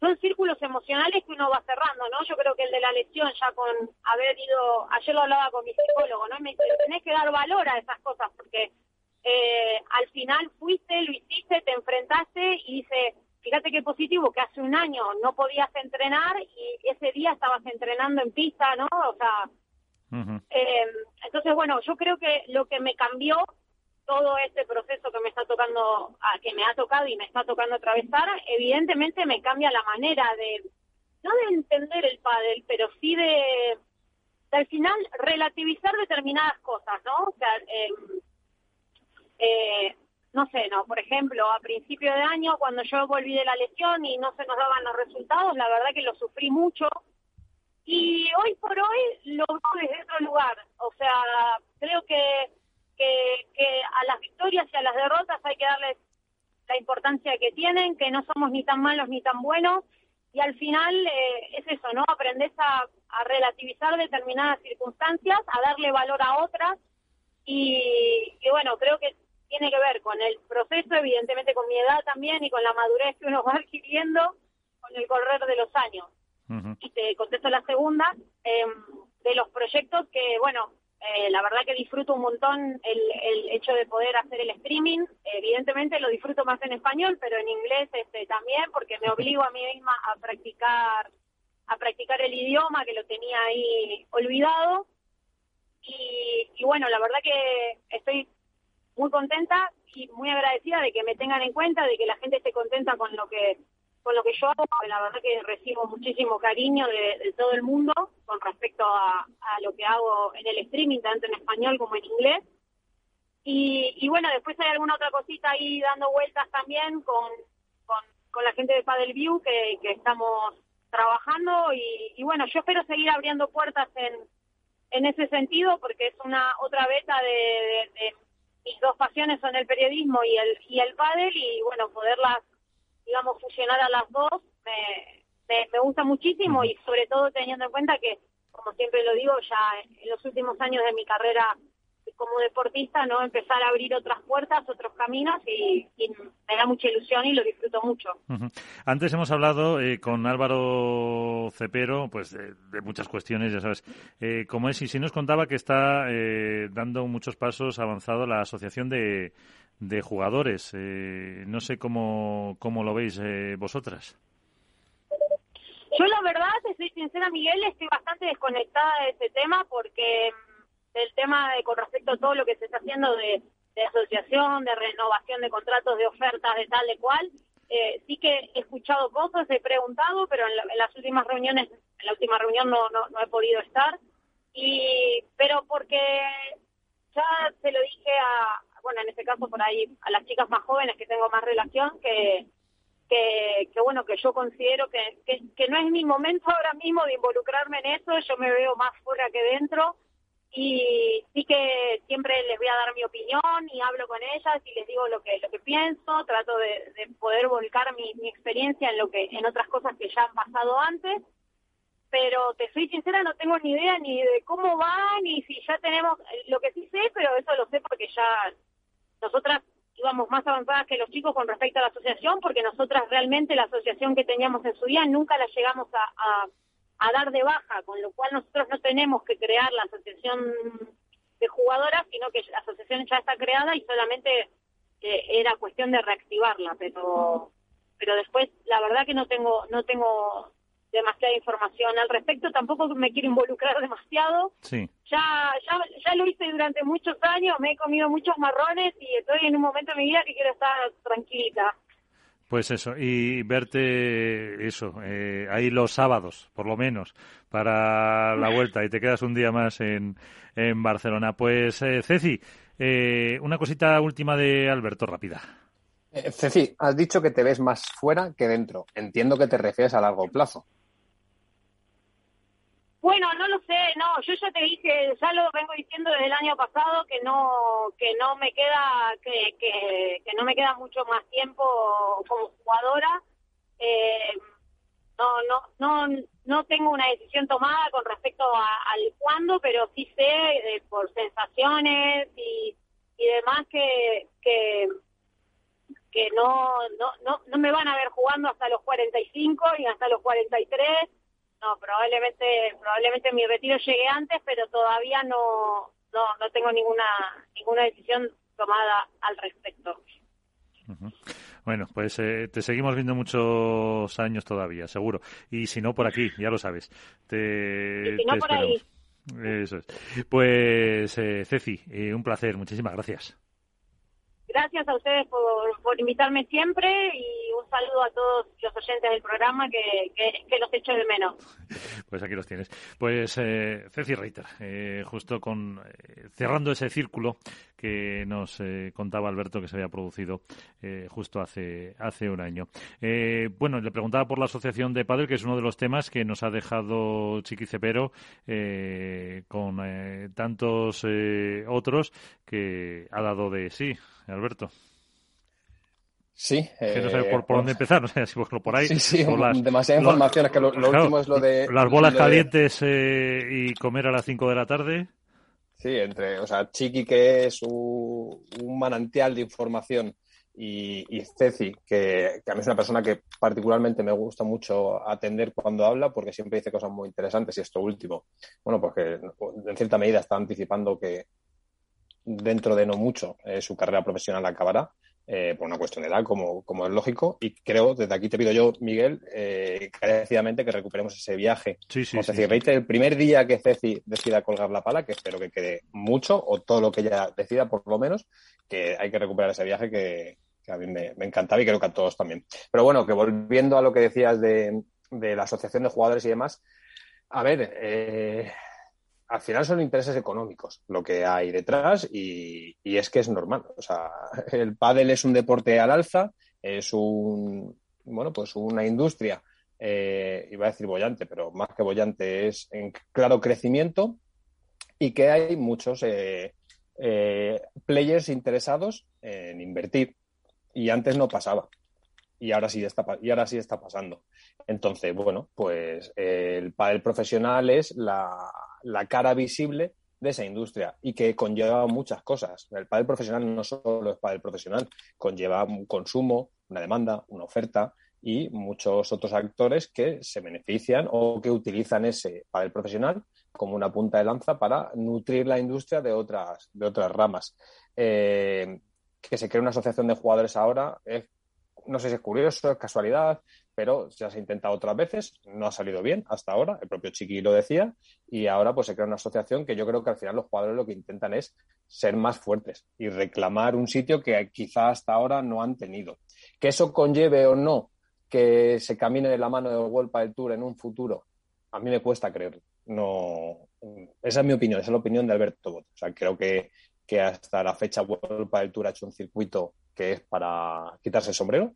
son círculos emocionales que uno va cerrando, ¿no? Yo creo que el de la lesión, ya con haber ido, ayer lo hablaba con mi psicólogo, ¿no? Me dice, tenés que dar valor a esas cosas, porque eh, al final fuiste, lo hiciste, te enfrentaste y dice, fíjate qué positivo, que hace un año no podías entrenar y ese día estabas entrenando en pista, ¿no? O sea, eh, entonces, bueno, yo creo que lo que me cambió todo este proceso que me está tocando, que me ha tocado y me está tocando atravesar, evidentemente me cambia la manera de, no de entender el pádel, pero sí de, al final relativizar determinadas cosas, ¿no? O sea, em, eh, no sé, no, por ejemplo, a principio de año, cuando yo volví de la lesión y no se nos daban los resultados, la verdad que lo sufrí mucho. Y hoy por hoy lo veo desde otro lugar. O sea, creo que que, a las victorias y a las derrotas hay que darles la importancia que tienen, que no somos ni tan malos ni tan buenos, y al final eh, es eso, ¿no? Aprendes a, relativizar determinadas circunstancias, a darle valor a otras, y, bueno, creo que tiene que ver con el proceso, evidentemente con mi edad también y con la madurez que uno va adquiriendo con el correr de los años. Y te contesto la segunda, em, de los proyectos que, bueno, eh, la verdad que disfruto un montón el, el, hecho de poder hacer el streaming. Evidentemente lo disfruto más en español, pero en inglés este, también, porque me obligo a mí misma a practicar a practicar el idioma que lo tenía ahí olvidado. Y, y bueno, la verdad que estoy muy contenta y muy agradecida de que me tengan en cuenta, de que la gente esté contenta con lo que con lo que yo hago, la verdad que recibo muchísimo cariño de, todo el mundo con respecto a, lo que hago en el streaming, tanto en español como en inglés. Y, bueno, después hay alguna otra cosita ahí dando vueltas también con, con, la gente de Paddle View que, estamos trabajando y, bueno, yo espero seguir abriendo puertas en, en ese sentido porque es una otra beta de, mis dos pasiones son el periodismo y el, y el pádel y bueno, poderlas digamos, fusionar a las dos me, me, gusta muchísimo y sobre todo teniendo en cuenta que, como siempre lo digo, ya en los últimos años de mi carrera como deportista, ¿no? Empezar a abrir otras puertas, otros caminos y, me da mucha ilusión y lo disfruto mucho. Antes hemos hablado eh, con Álvaro Cepero, pues de, muchas cuestiones, ya sabes, eh, como es, y si nos contaba que está eh, dando muchos pasos avanzado la Asociación de, de Jugadores. Eh, no sé cómo, cómo lo veis vosotras. Yo la verdad, te soy sincera, Miguel, estoy bastante desconectada de ese tema porque mm, del tema de con respecto a todo lo que se está haciendo de, asociación, de renovación de contratos, de ofertas, de tal, de cual, eh, sí que he escuchado cosas, he preguntado, pero en, las últimas reuniones, en la última reunión no, no, no he podido estar. Y, pero porque ya se lo dije a, bueno, en este caso por ahí, a las chicas más jóvenes que tengo más relación, que, que, bueno, que yo considero que, que, no es mi momento ahora mismo de involucrarme en eso, yo me veo más fuera que dentro. Y sí que siempre les voy a dar mi opinión y hablo con ellas y les digo lo que lo que pienso, trato de, poder volcar mi, mi experiencia en lo que en otras cosas que ya han pasado antes, pero te soy sincera no tengo ni idea ni de cómo va ni si ya tenemos lo que sí sé, pero eso lo sé porque ya nosotras íbamos más avanzadas que los chicos con respecto a la asociación, porque nosotras realmente la asociación que teníamos en su día nunca la llegamos a, a, dar de baja, con lo cual nosotros no tenemos que crear la asociación de jugadoras, sino que la asociación ya está creada y solamente eh, era cuestión de reactivarla, pero pero después la verdad que no tengo no tengo demasiada información al respecto, tampoco me quiero involucrar demasiado. Sí. Ya, ya, ya lo hice durante muchos años, me he comido muchos marrones y estoy en un momento de mi vida que quiero estar tranquilita. Pues eso, y verte eso, eh, ahí los sábados, por lo menos, para la vuelta y te quedas un día más en, en Barcelona. Pues eh, Ceci, eh, una cosita última de Alberto, rápida. Eh, Ceci, has dicho que te ves más fuera que dentro. Entiendo que te refieres a largo plazo. Bueno, no lo sé, no, yo ya te dije, ya lo vengo diciendo desde el año pasado que no que no me queda que, que, no me queda mucho más tiempo como jugadora. Eh, no no no no tengo una decisión tomada con respecto al cuándo, pero sí sé eh, por sensaciones y, y demás que, que que no, no, no, no me van a ver jugando hasta los 45 y hasta los 43. No, probablemente, probablemente mi retiro llegue antes, pero todavía no, no, no tengo ninguna, ninguna decisión tomada al respecto. Bueno, pues eh, te seguimos viendo muchos años todavía, seguro. Y si no, por aquí, ya lo sabes. Te, y si no, por ahí. Eso es. Pues, eh, Ceci, eh, un placer. Muchísimas gracias gracias a ustedes por, invitarme siempre y un saludo a todos los oyentes del programa que, que, los echo de menos. Pues aquí los tienes. Pues eh, Ceci Reiter, eh, justo con eh, cerrando ese círculo que nos eh, contaba Alberto que se había producido justo hace hace un año. bueno, le preguntaba por la asociación de padres, que es uno de los temas que nos ha dejado Chiqui Cepero con tantos otros que ha dado de sí. Alberto. Sí. Que no sé por, dónde pues empezar, no sé si por ahí. Sí, sí, demasiada información, es que lo, último es lo de... Las bolas calientes eh, y comer a las 5 de la tarde. Sí, entre, o sea, Chiqui, que es un, manantial de información, y, Ceci, que, a mí es una persona que particularmente me gusta mucho atender cuando habla, porque siempre dice cosas muy interesantes, y esto último, bueno, porque en cierta medida está anticipando que, dentro de no mucho eh, su carrera profesional acabará. Eh, por una cuestión de edad, como, como es lógico. Y creo, desde aquí te pido yo, Miguel, eh, que recuperemos ese viaje. Sí, sí, sí, el primer día que Ceci decida colgar la pala, que espero que quede mucho, o todo lo que ella decida, por lo menos, que hay que recuperar ese viaje que, a mí me, encantaba y creo que a todos también. Pero bueno, que volviendo a lo que decías de, de la asociación de jugadores y demás, a ver, eh, al final son intereses económicos lo que hay detrás y, es que es normal. O sea, el pádel es un deporte al alza, es un, bueno, pues una industria, eh, iba a decir bollante, pero más que bollante es en claro crecimiento y que hay muchos eh, eh, players interesados en invertir. Y antes no pasaba. Y ahora sí está, y ahora sí está pasando. Entonces, bueno, pues el pádel profesional es la, la cara visible de esa industria y que conlleva muchas cosas. El pádel profesional no solo es pádel profesional, conlleva un consumo, una demanda, una oferta y muchos otros actores que se benefician o que utilizan ese pádel profesional como una punta de lanza para nutrir la industria de otras, de otras ramas. Eh, que se cree una asociación de jugadores ahora es, no sé si es curioso, es casualidad, pero ya se ha intentado otras veces, no ha salido bien hasta ahora, el propio Chiqui lo decía, y ahora pues se crea una asociación que yo creo que al final los jugadores lo que intentan es ser más fuertes y reclamar un sitio que quizá hasta ahora no han tenido. Que eso conlleve o no que se camine de la mano del World del Tour en un futuro, a mí me cuesta creerlo. No, esa es mi opinión, esa es la opinión de Alberto Bot. O sea, creo que, que hasta la fecha World del Tour ha hecho un circuito que es para quitarse el sombrero,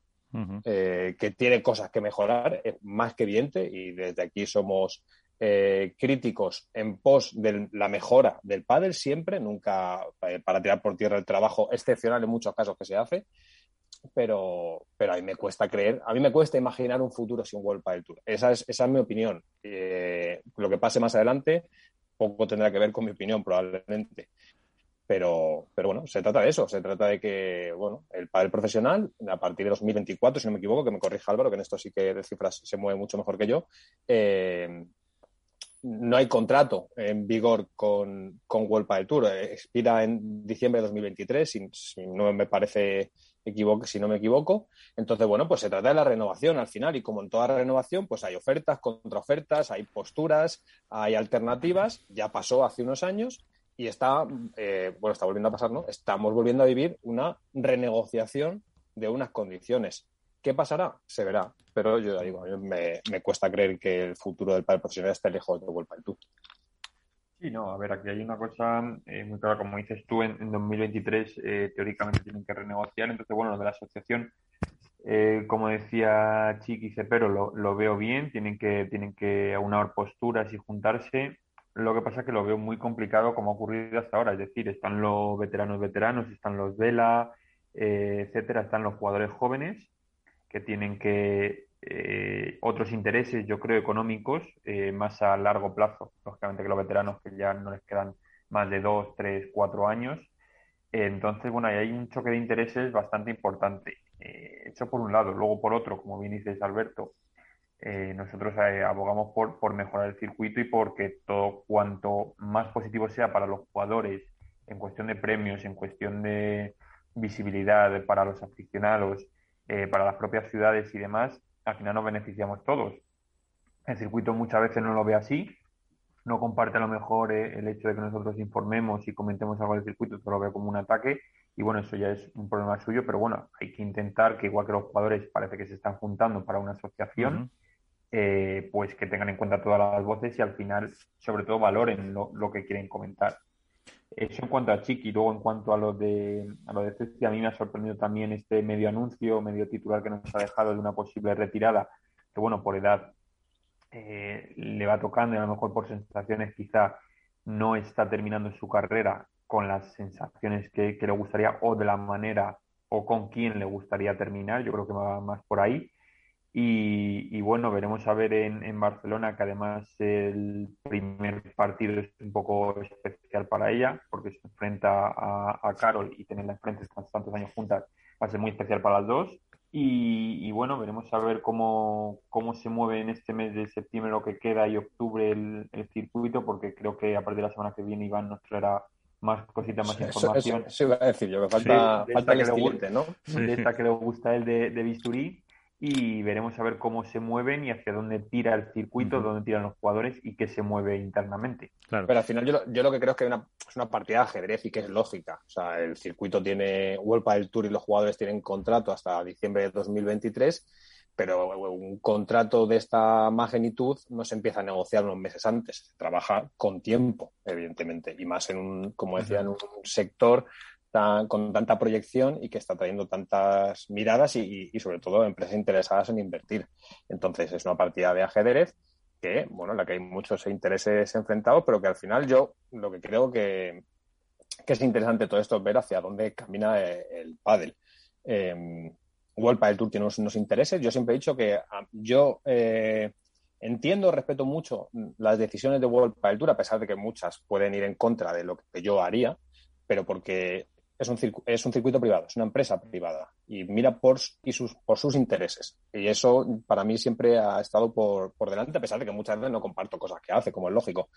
eh, que tiene cosas que mejorar, es más que evidente y desde aquí somos eh, críticos en pos de la mejora del pádel siempre, nunca eh, para tirar por tierra el trabajo excepcional en muchos casos que se hace, pero, pero a mí me cuesta creer, a mí me cuesta imaginar un futuro sin World Padel Tour. Esa es, esa es mi opinión. lo que pase más adelante poco tendrá que ver con mi opinión probablemente. Pero, pero bueno, se trata de eso, se trata de que, bueno, el padre profesional, a partir de 2024, si no me equivoco, que me corrija Álvaro, que en esto sí que de cifras se mueve mucho mejor que yo, eh, no hay contrato en vigor con, con World Padel Tour. Expira en diciembre de 2023, si, si no me parece equivoque, si no me equivoco. Entonces, bueno, pues se trata de la renovación al final y como en toda renovación, pues hay ofertas, contraofertas, hay posturas, hay alternativas. Ya pasó hace unos años y está, eh, bueno, está volviendo a pasar, ¿no? Estamos volviendo a vivir una renegociación de unas condiciones. ¿Qué pasará? Se verá. Pero yo ya digo, me, me cuesta creer que el futuro del padre profesional esté lejos de Tour. Sí, no, a ver, aquí hay una cosa eh, muy clara, como dices tú, en, 2023 eh, teóricamente tienen que renegociar, entonces, bueno, lo de la asociación, como decía Chiqui Cepero, lo, lo veo bien, tienen que, tienen que aunar posturas y juntarse, lo que pasa es que lo veo muy complicado como ha ocurrido hasta ahora. Es decir, están los veteranos veteranos, están los Vela, eh, etcétera, están los jugadores jóvenes que tienen que eh, otros intereses, yo creo, económicos eh, más a largo plazo. Lógicamente que los veteranos que ya no les quedan más de dos, tres, cuatro años. entonces, bueno, hay un choque de intereses bastante importante. eso por un lado. Luego, por otro, como bien dices, Alberto, eh, nosotros eh, abogamos por, por mejorar el circuito y porque todo cuanto más positivo sea para los jugadores en cuestión de premios, en cuestión de visibilidad para los aficionados, eh, para las propias ciudades y demás, al final nos beneficiamos todos. El circuito muchas veces no lo ve así, no comparte a lo mejor el hecho de que nosotros informemos y comentemos algo del circuito, todo lo ve como un ataque y bueno, eso ya es un problema suyo, pero bueno, hay que intentar que igual que los jugadores parece que se están juntando para una asociación, eh, pues que tengan en cuenta todas las voces y al final, sobre todo, valoren lo, que quieren comentar. Eso en cuanto a Chiqui, luego en cuanto a lo de a lo de a mí me ha sorprendido también este medio anuncio, medio titular que nos ha dejado de una posible retirada, que bueno, por edad eh, le va tocando y a lo mejor por sensaciones quizá no está terminando su carrera con las sensaciones que, que le gustaría o de la manera o con quién le gustaría terminar, yo creo que va más por ahí. Y, bueno, veremos a ver en, Barcelona, que además el primer partido es un poco especial para ella, porque se enfrenta a, Carol y tenerla enfrente tantos años juntas va a ser muy especial para las dos. Y, bueno, veremos a ver cómo, cómo se mueve en este mes de septiembre lo que queda y octubre el, circuito, porque creo que a partir de la semana que viene Iván nos traerá más cositas, más información. Eso, iba a decir yo, que falta, falta el que ¿no? De esta que le gusta el de, de Bisturí y veremos a ver cómo se mueven y hacia dónde tira el circuito, dónde tiran los jugadores y qué se mueve internamente. Claro. Pero al final yo, yo lo que creo es que una, es una partida de ajedrez y que es lógica. O sea, el circuito tiene World del Tour y los jugadores tienen contrato hasta diciembre de 2023, pero un contrato de esta magnitud no se empieza a negociar unos meses antes, se trabaja con tiempo, evidentemente, y más en un, como decía, en un sector con tanta proyección y que está trayendo tantas miradas y, sobre todo empresas interesadas en invertir. Entonces es una partida de ajedrez que, bueno, en la que hay muchos intereses enfrentados, pero que al final yo lo que creo que, es interesante todo esto es ver hacia dónde camina el, pádel. Eh, World Padel Tour tiene unos, intereses. Yo siempre he dicho que yo eh, Entiendo, respeto mucho las decisiones de World Padel Tour, a pesar de que muchas pueden ir en contra de lo que yo haría, pero porque es un, es un circuito privado, es una empresa privada y mira por, y sus, por sus intereses. Y eso para mí siempre ha estado por, por delante, a pesar de que muchas veces no comparto cosas que hace, como es lógico.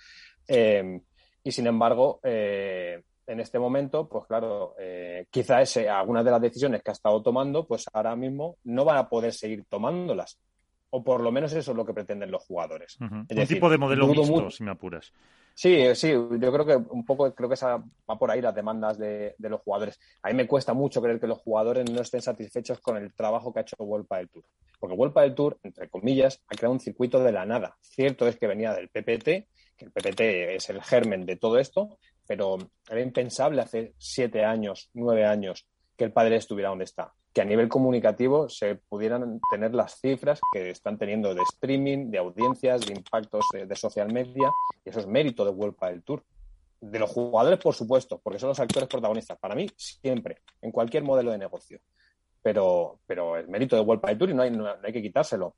Eh, y sin embargo, eh, en este momento, pues claro, eh, quizá ese, algunas de las decisiones que ha estado tomando, pues ahora mismo no van a poder seguir tomándolas o por lo menos eso es lo que pretenden los jugadores. Un tipo de modelo mixto, si me apuras. Sí, sí, yo creo que un poco creo que esa va por ahí las demandas de, los jugadores. A mí me cuesta mucho creer que los jugadores no estén satisfechos con el trabajo que ha hecho World del Tour. Porque World del Tour, entre comillas, ha creado un circuito de la nada. Cierto es que venía del PPT, que el PPT es el germen de todo esto, pero era impensable hace siete años, nueve años, que el padre estuviera donde está que a nivel comunicativo se pudieran tener las cifras que están teniendo de streaming, de audiencias, de impactos de, social media, y eso es mérito de World del Tour. De los jugadores, por supuesto, porque son los actores protagonistas. Para mí, siempre, en cualquier modelo de negocio. Pero, pero es mérito de World del Tour y no hay, no hay que quitárselo.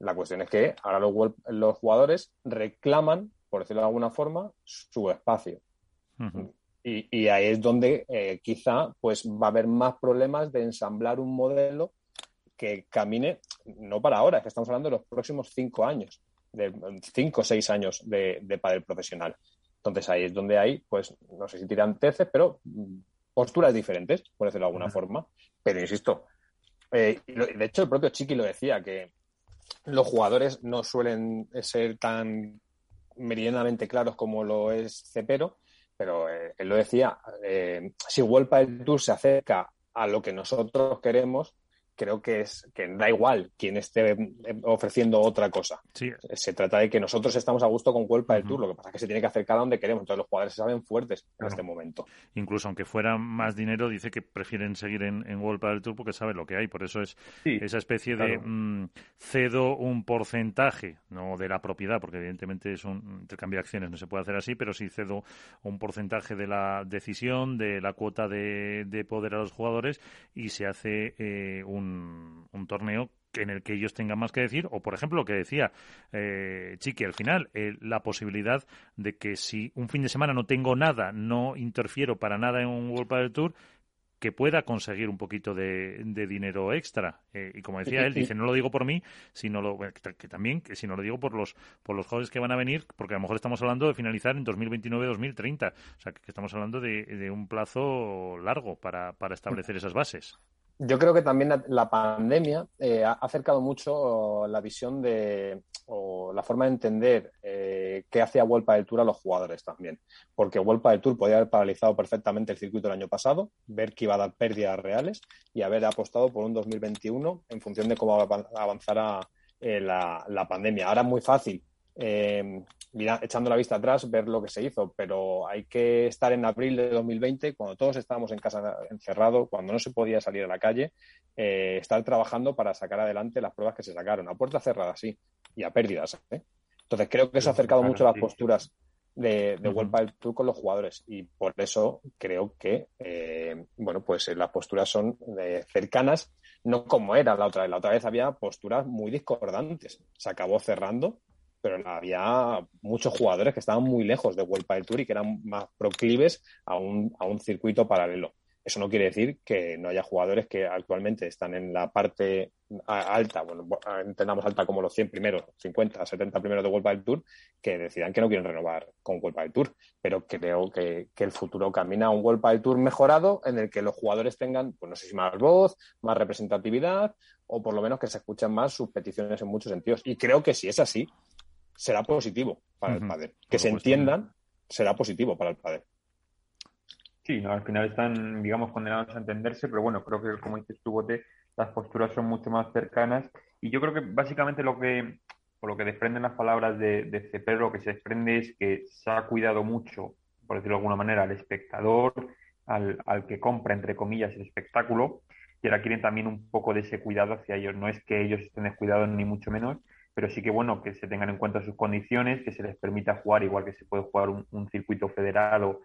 La cuestión es que ahora los, los jugadores reclaman, por decirlo de alguna forma, su espacio. Y, ahí es donde eh, quizá pues va a haber más problemas de ensamblar un modelo que camine, no para ahora, es que estamos hablando de los próximos cinco años, de cinco o seis años de, de padre profesional. Entonces ahí es donde hay, pues, no sé si tiran teces, pero posturas diferentes, por decirlo de alguna forma. Pero insisto, eh, de hecho el propio Chiqui lo decía, que los jugadores no suelen ser tan meridianamente claros como lo es Cepero, pero eh, él lo decía, eh, si World del Tour se acerca a lo que nosotros queremos, creo que es que da igual quien esté eh, ofreciendo otra cosa. Se trata de que nosotros estamos a gusto con World del Tour, lo que pasa es que se tiene que acercar a donde queremos. Entonces los jugadores se saben fuertes en este momento. Incluso aunque fuera más dinero, dice que prefieren seguir en, en World del Tour porque saben lo que hay. Por eso es esa especie de mm, cedo un porcentaje, no de la propiedad, porque evidentemente es un intercambio de acciones, no se puede hacer así, pero sí cedo un porcentaje de la decisión, de la cuota de, de poder a los jugadores y se hace eh, un un, torneo en el que ellos tengan más que decir, o por ejemplo lo que decía eh, Chiqui al final, eh, la posibilidad de que si un fin de semana no tengo nada, no interfiero para nada en un World del Tour, que pueda conseguir un poquito de, dinero extra. Eh, y como decía él, dice, no lo digo por mí, sino lo, que también, que si no lo digo por los, por los jugadores que van a venir, porque a lo mejor estamos hablando de finalizar en 2029-2030. O sea, que, estamos hablando de, de un plazo largo para, para establecer esas bases. Yo creo que también la, pandemia eh, ha acercado mucho la visión de o la forma de entender eh, qué hacía World del Tour a los jugadores también. Porque World del Tour podía haber paralizado perfectamente el circuito el año pasado, ver que iba a dar pérdidas reales y haber apostado por un 2021 en función de cómo avanzara eh, la, la pandemia. Ahora es muy fácil eh, mira, echando la vista atrás, ver lo que se hizo, pero hay que estar en abril de 2020, cuando todos estábamos en casa encerrados, cuando no se podía salir a la calle, eh, estar trabajando para sacar adelante las pruebas que se sacaron, a puerta cerrada, sí, y a pérdidas. ¿eh? Entonces creo que eso ha acercado mucho las posturas de, de World Tour con los jugadores y por eso creo que, eh, bueno, pues las posturas son cercanas, no como era la otra vez. La otra vez había posturas muy discordantes. Se acabó cerrando pero había muchos jugadores que estaban muy lejos de World del Tour y que eran más proclives a un, a un circuito paralelo. Eso no quiere decir que no haya jugadores que actualmente están en la parte alta, bueno, entendamos alta como los 100 primeros, 50, 70 primeros de World del Tour, que decidan que no quieren renovar con World del Tour. Pero creo que, que, el futuro camina a un World del Tour mejorado en el que los jugadores tengan, pues no sé si más voz, más representatividad o por lo menos que se escuchen más sus peticiones en muchos sentidos. Y creo que si es así, será positivo para el padre. Que se entiendan será positivo para el padre. Sí, no, al final están, digamos, condenados a entenderse, pero bueno, creo que, como dices tú, Bote, las posturas son mucho más cercanas. Y yo creo que básicamente lo que, por lo que desprenden las palabras de, de Cepero, lo que se desprende es que se ha cuidado mucho, por decirlo de alguna manera, al espectador, al, al que compra, entre comillas, el espectáculo, y ahora quieren también un poco de ese cuidado hacia ellos. No es que ellos estén descuidados, ni mucho menos, pero sí que bueno que se tengan en cuenta sus condiciones, que se les permita jugar igual que se puede jugar un, circuito federal o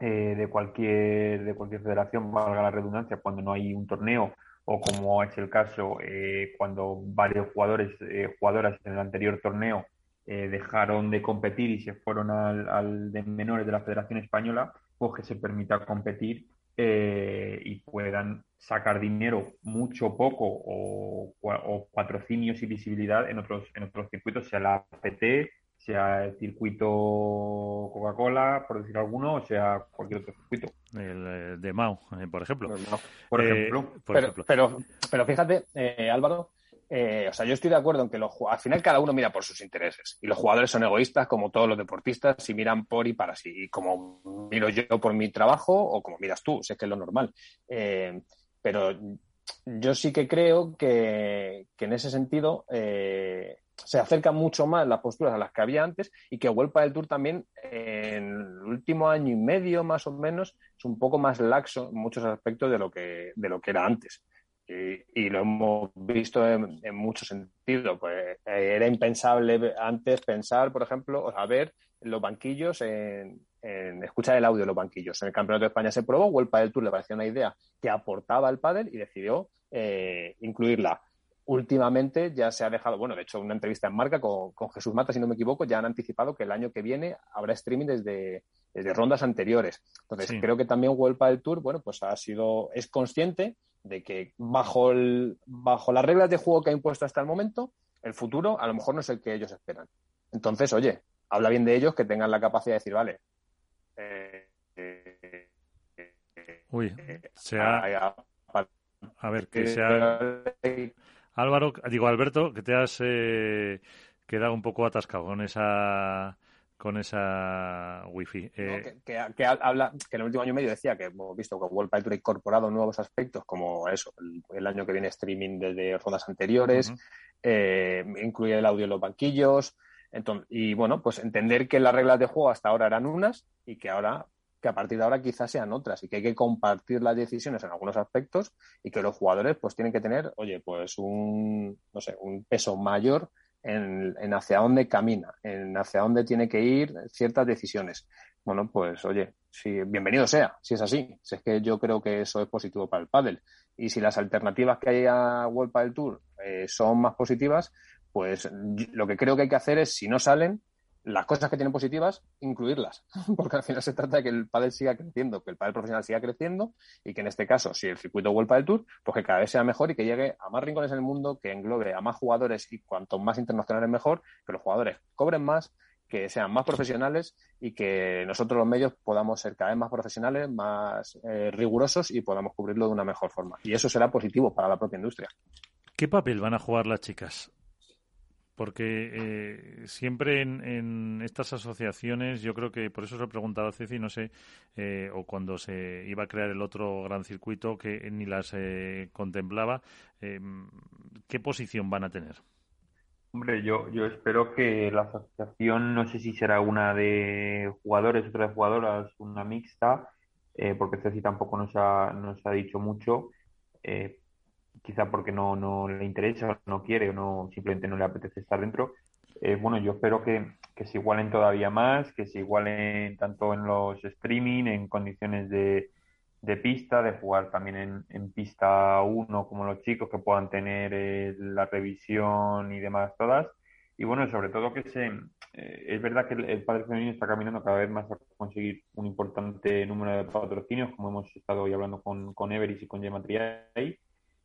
eh, de cualquier de cualquier federación, valga la redundancia, cuando no hay un torneo o como es el caso eh, cuando varios jugadores, eh, jugadoras en el anterior torneo eh, dejaron de competir y se fueron al, al, de menores de la Federación Española, pues que se permita competir y puedan sacar dinero mucho poco o, o, patrocinios y visibilidad en otros, en otros circuitos, sea la APT, sea el circuito Coca-Cola, por decir alguno, o sea cualquier otro circuito. El eh, de Mau, eh, por ejemplo. Por Eh, ejemplo. por pero, ejemplo. pero, pero fíjate, eh, Álvaro, eh, o sea, yo estoy de acuerdo en que los, al final cada uno mira por sus intereses. Y los jugadores son egoístas, como todos los deportistas, y miran por y para sí. Y como miro yo por mi trabajo, o como miras tú, sé que es lo normal. Eh, pero yo sí que creo que, en ese sentido eh, se acercan mucho más las posturas a las que había antes y que Vuelta del Tour también en el último año y medio más o menos es un poco más laxo en muchos aspectos de lo que, de lo que era antes. Y, y lo hemos visto en, en muchos sentidos. Pues, eh, era impensable antes pensar, por ejemplo, o sea, ver los banquillos en, en escuchar el audio de los banquillos. En el Campeonato de España se probó, Vuelta del Tour le pareció una idea que aportaba al pádel y decidió eh, incluirla. Últimamente ya se ha dejado, bueno, de hecho, una entrevista en marca con, con Jesús Mata, si no me equivoco, ya han anticipado que el año que viene habrá streaming desde, desde rondas anteriores. Entonces, Sí. creo que también Vuelta del Tour, bueno, pues ha sido, es consciente de que bajo, el, bajo las reglas de juego que ha impuesto hasta el momento, el futuro a lo mejor no es el que ellos esperan. Entonces, oye, habla bien de ellos que tengan la capacidad de decir, vale, eh, eh, Uy, se ha, a- a- a ver, que se ha... Álvaro, digo Alberto, que te has eh, quedado un poco atascado con esa con esa wifi. ¿no? Eh, que, que- que habla, que en el último año y medio decía que hemos visto que World Tour ha incorporado nuevos aspectos como eso, el, el año que viene streaming desde rondas anteriores, Ujú. eh, incluye el audio en los banquillos, entonces, y bueno, pues entender que las reglas de juego hasta ahora eran unas y que ahora que a partir de ahora quizás sean otras y que hay que compartir las decisiones en algunos aspectos y que los jugadores pues tienen que tener, oye, pues un, no sé, un peso mayor en, hacia dónde camina, en hacia dónde tiene que ir ciertas decisiones. Bueno, pues oye, sí, bienvenido sea, si es así. Si es que yo creo que eso es positivo para el pádel. Y si las alternativas que hay a World Padel Tour eh, son más positivas, pues lo que creo que hay que hacer es, si no salen, las cosas que tienen positivas, incluirlas. Porque al final se trata de que el pádel siga creciendo, que el pádel profesional siga creciendo y que en este caso, si el circuito World Padel Tour, pues que cada vez sea mejor y que llegue a más rincones en el mundo, que englobe a más jugadores y cuanto más internacionales mejor, que los jugadores cobren más, que sean más profesionales y que nosotros los medios podamos ser cada vez más profesionales, más eh, rigurosos y podamos cubrirlo de una mejor forma. Y eso será positivo para la propia industria. ¿Qué papel van a jugar las chicas? Porque eh, siempre en, en estas asociaciones, yo creo que por eso se lo he preguntado a Ceci, no sé, eh, o cuando se iba a crear el otro gran circuito que ni las eh, contemplaba, eh, ¿qué posición van a tener? Hombre, yo, yo espero que la asociación, no sé si será una de jugadores, otra de jugadoras, una mixta, eh, porque Ceci tampoco nos ha, nos ha dicho mucho, eh, quizá porque no, no le interesa, o no quiere o no, simplemente no le apetece estar dentro. Eh, bueno, yo espero que, que se igualen todavía más, que se igualen tanto en los streaming, en condiciones de, de pista, de jugar también en, en pista 1 como los chicos que puedan tener eh, la revisión y demás todas. Y bueno, sobre todo que se, eh, es verdad que el, el padre femenino está caminando cada vez más a conseguir un importante número de patrocinios, como hemos estado hoy hablando con, con Everis y con Gemma Triay.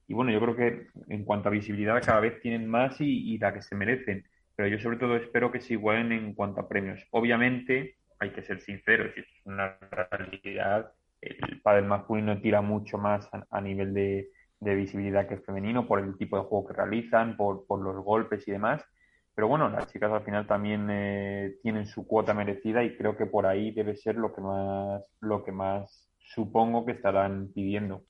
Y bueno, yo creo que en cuanto a visibilidad cada vez tienen más y, y la que se merecen. Pero yo sobre todo espero que se igualen en cuanto a premios. Obviamente, hay que ser sinceros, y es una realidad, el pádel masculino tira mucho más a, a nivel de, de, visibilidad que el femenino por el tipo de juego que realizan, por, por los golpes y demás. Pero bueno, las chicas al final también eh, tienen su cuota merecida y creo que por ahí debe ser lo que más, lo que más supongo que estarán pidiendo.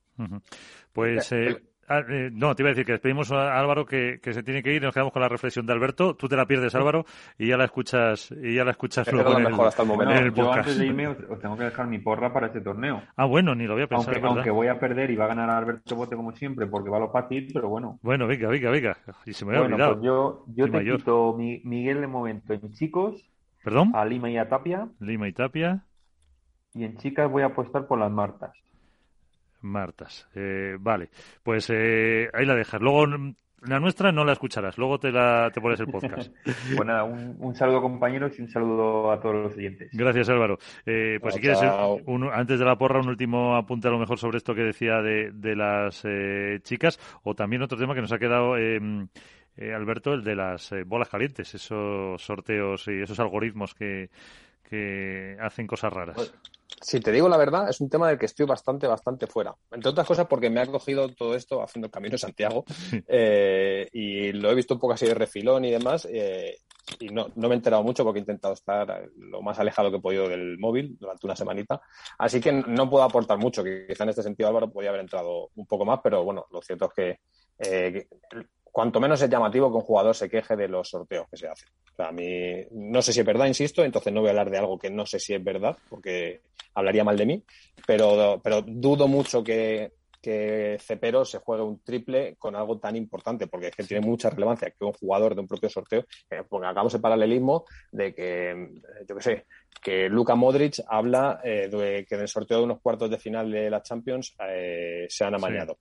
Pues eh, Ah, eh, no, te iba a decir que despedimos a Álvaro que, que, se tiene que ir y nos quedamos con la reflexión de Alberto. Tú te la pierdes, Álvaro, y ya la escuchas y ya la escuchas luego en el, hasta el, momento. en el yo antes de irme os, tengo que dejar mi porra para este torneo. Ah, bueno, ni lo voy a pensar. Aunque, aunque voy a perder y va a ganar Alberto Bote como siempre, porque va a lo fácil, pero bueno. Bueno, venga, venga, venga. Y se me había bueno, olvidado. Pues yo yo te mayor. quito mi, Miguel de momento en chicos, ¿Perdón? a Lima y a Tapia, Lima y Tapia. y en chicas voy a apostar por las Martas. Martas. Eh, vale, pues eh, ahí la dejas. Luego la nuestra no la escucharás, luego te, la, te pones el podcast. pues nada, un, saludo compañeros y un saludo a todos los oyentes. Gracias Álvaro. Eh, pues si quieres, antes de la porra, un último apunte a lo mejor sobre esto que decía de, de las eh, chicas, o también otro tema que nos ha quedado, em, eh, Alberto, el de las bolas calientes, esos sorteos y esos algoritmos que, que hacen cosas raras. Pues, si te digo la verdad, es un tema del que estoy bastante, bastante fuera. Entre otras cosas porque me ha cogido todo esto haciendo el Camino de Santiago eh, y lo he visto un poco así de refilón y demás. Eh, y no, no me he enterado mucho porque he intentado estar lo más alejado que he podido del móvil durante una semanita. Así que no puedo aportar mucho. Quizá en este sentido Álvaro podría haber entrado un poco más, pero bueno, lo cierto es que eh, cuanto menos es llamativo que un jugador se queje de los sorteos que se hacen. O sea, a mí no sé si es verdad, insisto, entonces no voy a hablar de algo que no sé si es verdad, porque hablaría mal de mí, pero, pero dudo mucho que, que Cepero se juegue un triple con algo tan importante, porque es que tiene mucha relevancia que un jugador de un propio sorteo, eh, porque hagamos el paralelismo de que, eh, yo qué sé, que Luka Modric habla eh, de que en el sorteo de unos cuartos de final de la Champions se han amañado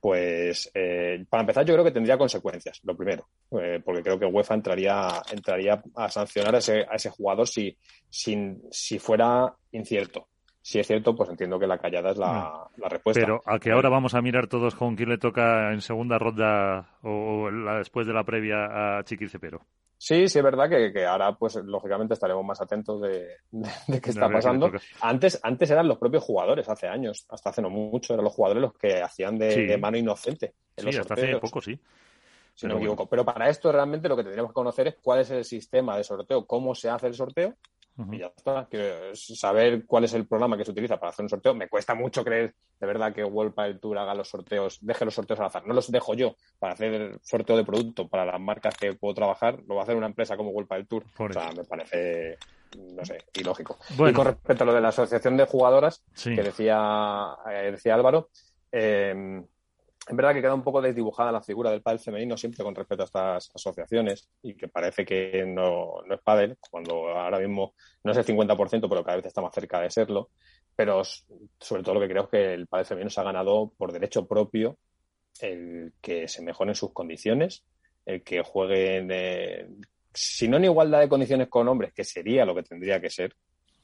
pues eh, para empezar yo creo que tendría consecuencias, lo primero, eh, porque creo que UEFA entraría, entraría a sancionar a ese, a ese jugador si, si fuera incierto. Si es cierto, pues entiendo que la callada es la, la respuesta. Pero a que ahora vamos a mirar todos con quién le toca en segunda ronda o la, después de la previa a Chiqui Cepero. Sí, sí es verdad que, ahora, pues lógicamente estaremos más atentos de, qué está pasando. Antes, antes eran los propios jugadores, hace años, hasta hace no mucho, eran los jugadores los que hacían de, mano inocente. En sí, hasta hace poco, sí. Si no me equivoco. Pero para esto realmente lo que tendríamos que conocer es cuál es el sistema de sorteo, cómo se hace el sorteo y ya está. Que saber cuál es el programa que se utiliza para hacer un sorteo. Me cuesta mucho creer de verdad que World Padel Tour haga los sorteos, deje los sorteos al azar. No los dejo yo para hacer sorteo de producto para las marcas que puedo trabajar. Lo va a hacer una empresa como World Padel Tour. o sea, me parece no sé, ilógico. Y con respecto a lo de la asociación de jugadoras que decía, eh, decía Álvaro, eh, es verdad que queda un poco desdibujada la figura del pádel femenino siempre con respecto a estas asociaciones y que parece que no, no es pádel, cuando ahora mismo no es el 50%, pero cada vez está más cerca de serlo. Pero sobre todo lo que creo es que el pádel femenino se ha ganado por derecho propio el que se mejoren sus condiciones, el que jueguen, si no en igualdad de condiciones con hombres, que sería lo que tendría que ser,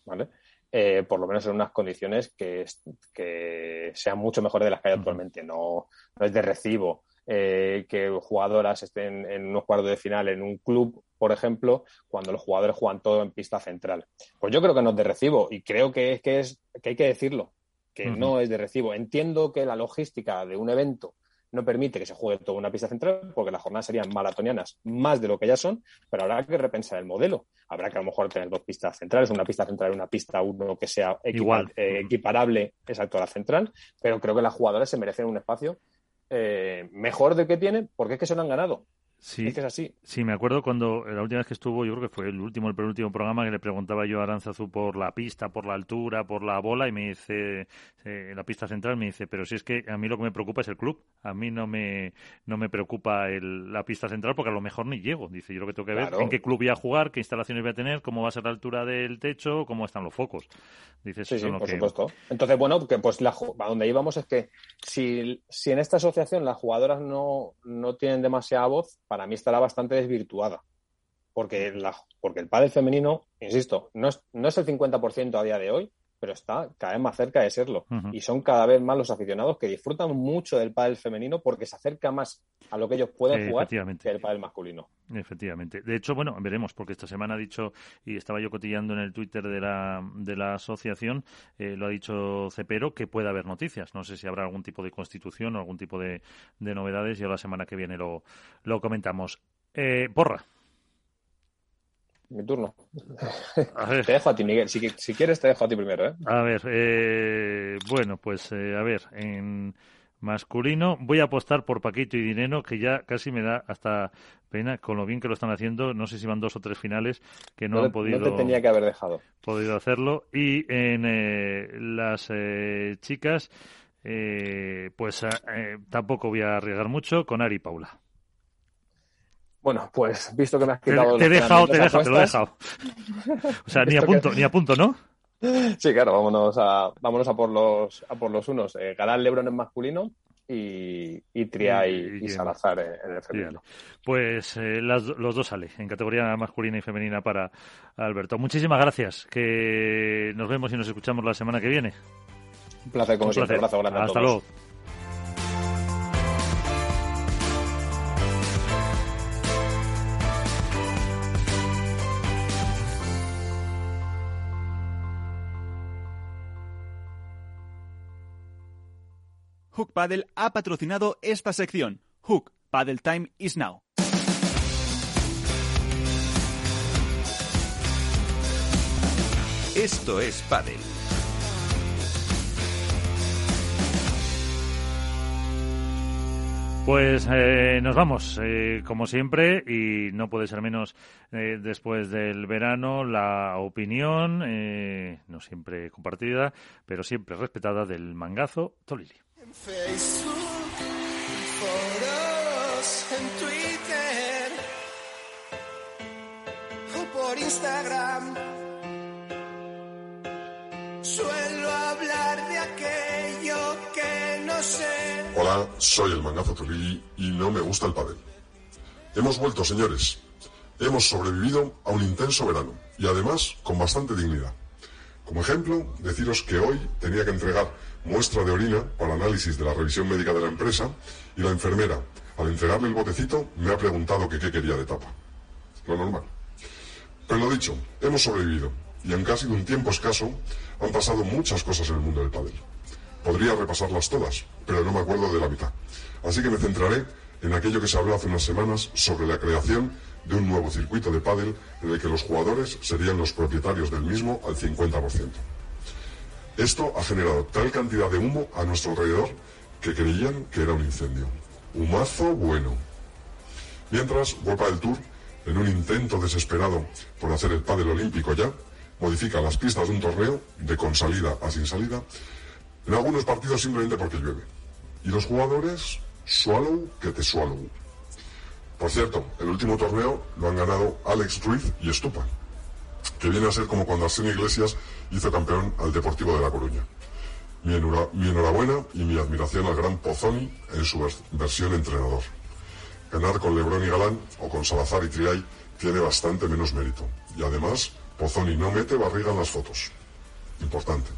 ¿vale? Eh, por lo menos en unas condiciones que, que sean mucho mejores de las que hay actualmente. No, no es de recibo eh, que jugadoras estén en unos cuartos de final en un club, por ejemplo, cuando los jugadores juegan todo en pista central. Pues yo creo que no es de recibo y creo que es que, es, que hay que decirlo, que no es de recibo. Entiendo que la logística de un evento no permite que se juegue toda una pista central porque las jornadas serían maratonianas más de lo que ya son, pero habrá que repensar el modelo. Habrá que a lo mejor tener dos pistas centrales, una pista central y una pista uno que sea Igual. Eh, equiparable exacto a la central, pero creo que las jugadoras se merecen un espacio eh, mejor del que tienen porque es que se lo han ganado. Sí, es así. Sí, me acuerdo cuando la última vez que estuvo, yo creo que fue el último, el penúltimo programa que le preguntaba yo a Aranzazu por la pista, por la altura, por la bola y me dice, eh, la pista central me dice, pero si es que a mí lo que me preocupa es el club, a mí no me, no me preocupa el, la pista central porque a lo mejor ni llego. Dice, yo lo que tengo que ver en qué club voy a jugar, qué instalaciones voy a tener, cómo va a ser la altura del techo, cómo están los focos. Dice, sí, sí, por supuesto. Entonces, bueno, que pues la, a donde íbamos es que si, si en esta asociación las jugadoras no, no tienen demasiada voz, para mí estará bastante desvirtuada. Porque, la, porque el pádel femenino, insisto, no es, no es el 50% a día de hoy, pero está cada vez más cerca de serlo. Y son cada vez más los aficionados que disfrutan mucho del pádel femenino porque se acerca más a lo que ellos pueden jugar que el pádel masculino. Efectivamente. De hecho, bueno, veremos, porque esta semana ha dicho, y estaba yo cotillando en el Twitter de la, de la asociación, eh, lo ha dicho Cepero, que puede haber noticias. No sé si habrá algún tipo de constitución o algún tipo de, de novedades, y la semana que viene lo, lo comentamos. Eh, porra. Mi turno. Te dejo a ti, Miguel. Si, si, quieres, te dejo a ti primero. ¿eh? A ver, eh, bueno, pues eh, a ver, en masculino voy a apostar por Paquito y Dinero, que ya casi me da hasta pena con lo bien que lo están haciendo. No sé si van dos o tres finales que no, han podido. No te tenía que haber dejado. Podido hacerlo. Y en eh, las chicas, pues tampoco voy a arriesgar mucho con Ari y Paula. Bueno, pues visto que me has quitado. Te, he dejado, te, he dejado, te lo he dejado. O sea, ni a punto, ni a punto, ¿no? Sí, claro, vámonos a, vámonos a por los a por los unos. Eh, Galán Lebron en masculino y, y Tria y, y Salazar en el femenino. Pues eh, las, los dos sale en categoría masculina y femenina para Alberto. Muchísimas gracias. Que nos vemos y nos escuchamos la semana que viene. Un placer, como Un siempre. placer. Abrazo grande a Hasta todos. luego. Hook Paddle ha patrocinado esta sección. Hook Paddle Time is now. Esto es Padel. Pues eh, nos vamos, eh, como siempre, y no puede ser menos eh, después del verano, la opinión, eh, no siempre compartida, pero siempre respetada, del mangazo Tolili. En Facebook, en en Twitter o por Instagram. Suelo hablar de aquello que no sé. Hola, soy el mangazo Tolili y no me gusta el pádel. Hemos vuelto, señores. Hemos sobrevivido a un intenso verano y además con bastante dignidad. Como ejemplo, deciros que hoy tenía que entregar muestra de orina para análisis de la revisión médica de la empresa y la enfermera, al entregarle el botecito, me ha preguntado que qué quería de tapa. Lo normal. Pero lo dicho, hemos sobrevivido y en casi un tiempo escaso han pasado muchas cosas en el mundo del pádel. Podría repasarlas todas, pero no me acuerdo de la mitad. Así que me centraré en aquello que se habló hace unas semanas sobre la creación de un nuevo circuito de pádel en el que los jugadores serían los propietarios del mismo al 50%. Esto ha generado tal cantidad de humo a nuestro alrededor que creían que era un incendio. Humazo bueno. Mientras, World del Tour, en un intento desesperado por hacer el pádel olímpico ya, modifica las pistas de un torneo de con salida a sin salida en algunos partidos simplemente porque llueve. Y los jugadores, swallow que te swallow. Por cierto, el último torneo lo han ganado Alex Ruiz y Estupa, que viene a ser como cuando Arsenio Iglesias hizo campeón al Deportivo de La Coruña. Mi, enhora- mi enhorabuena y mi admiración al gran Pozzoni en su vers- versión entrenador. Ganar con Lebrón y Galán o con Salazar y Triay tiene bastante menos mérito. Y además, Pozzoni no mete barriga en las fotos. Importante.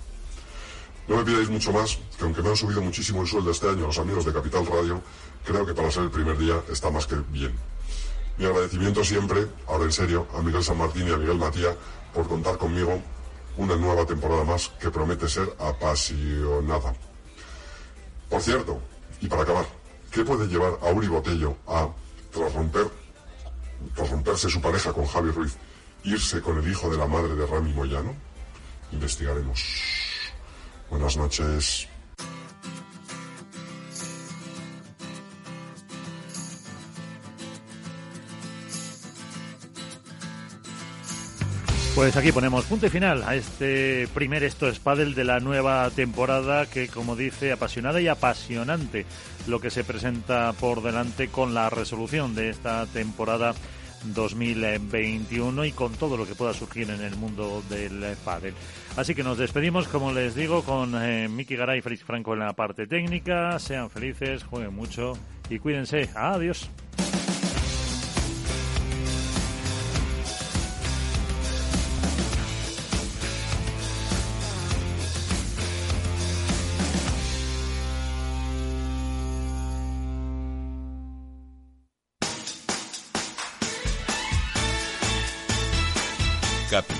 No me pidáis mucho más, que aunque me han subido muchísimo el sueldo este año los amigos de Capital Radio, creo que para ser el primer día está más que bien. Mi agradecimiento siempre, ahora en serio, a Miguel San Martín y a Miguel Matía por contar conmigo una nueva temporada más que promete ser apasionada. Por cierto, y para acabar, ¿qué puede llevar a Uri Botello a, tras romper, tras romperse su pareja con Javi Ruiz, irse con el hijo de la madre de Rami Moyano? Investigaremos. Buenas noches. Pues aquí ponemos punto y final a este primer Esto es Padel de la nueva temporada que, como dice, apasionada y apasionante lo que se presenta por delante con la resolución de esta temporada 2021 y con todo lo que pueda surgir en el mundo del pádel. Así que nos despedimos, como les digo, con eh, Miki Garay y Félix Franco en la parte técnica. Sean felices, jueguen mucho y cuídense. Adiós.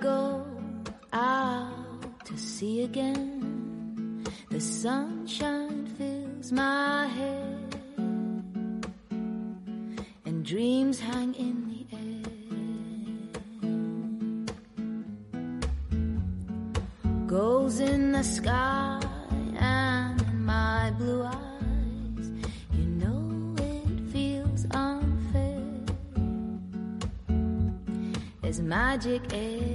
go out to sea again. The sunshine fills my head, and dreams hang in the air. Goes in the sky and in my blue eyes. magic air.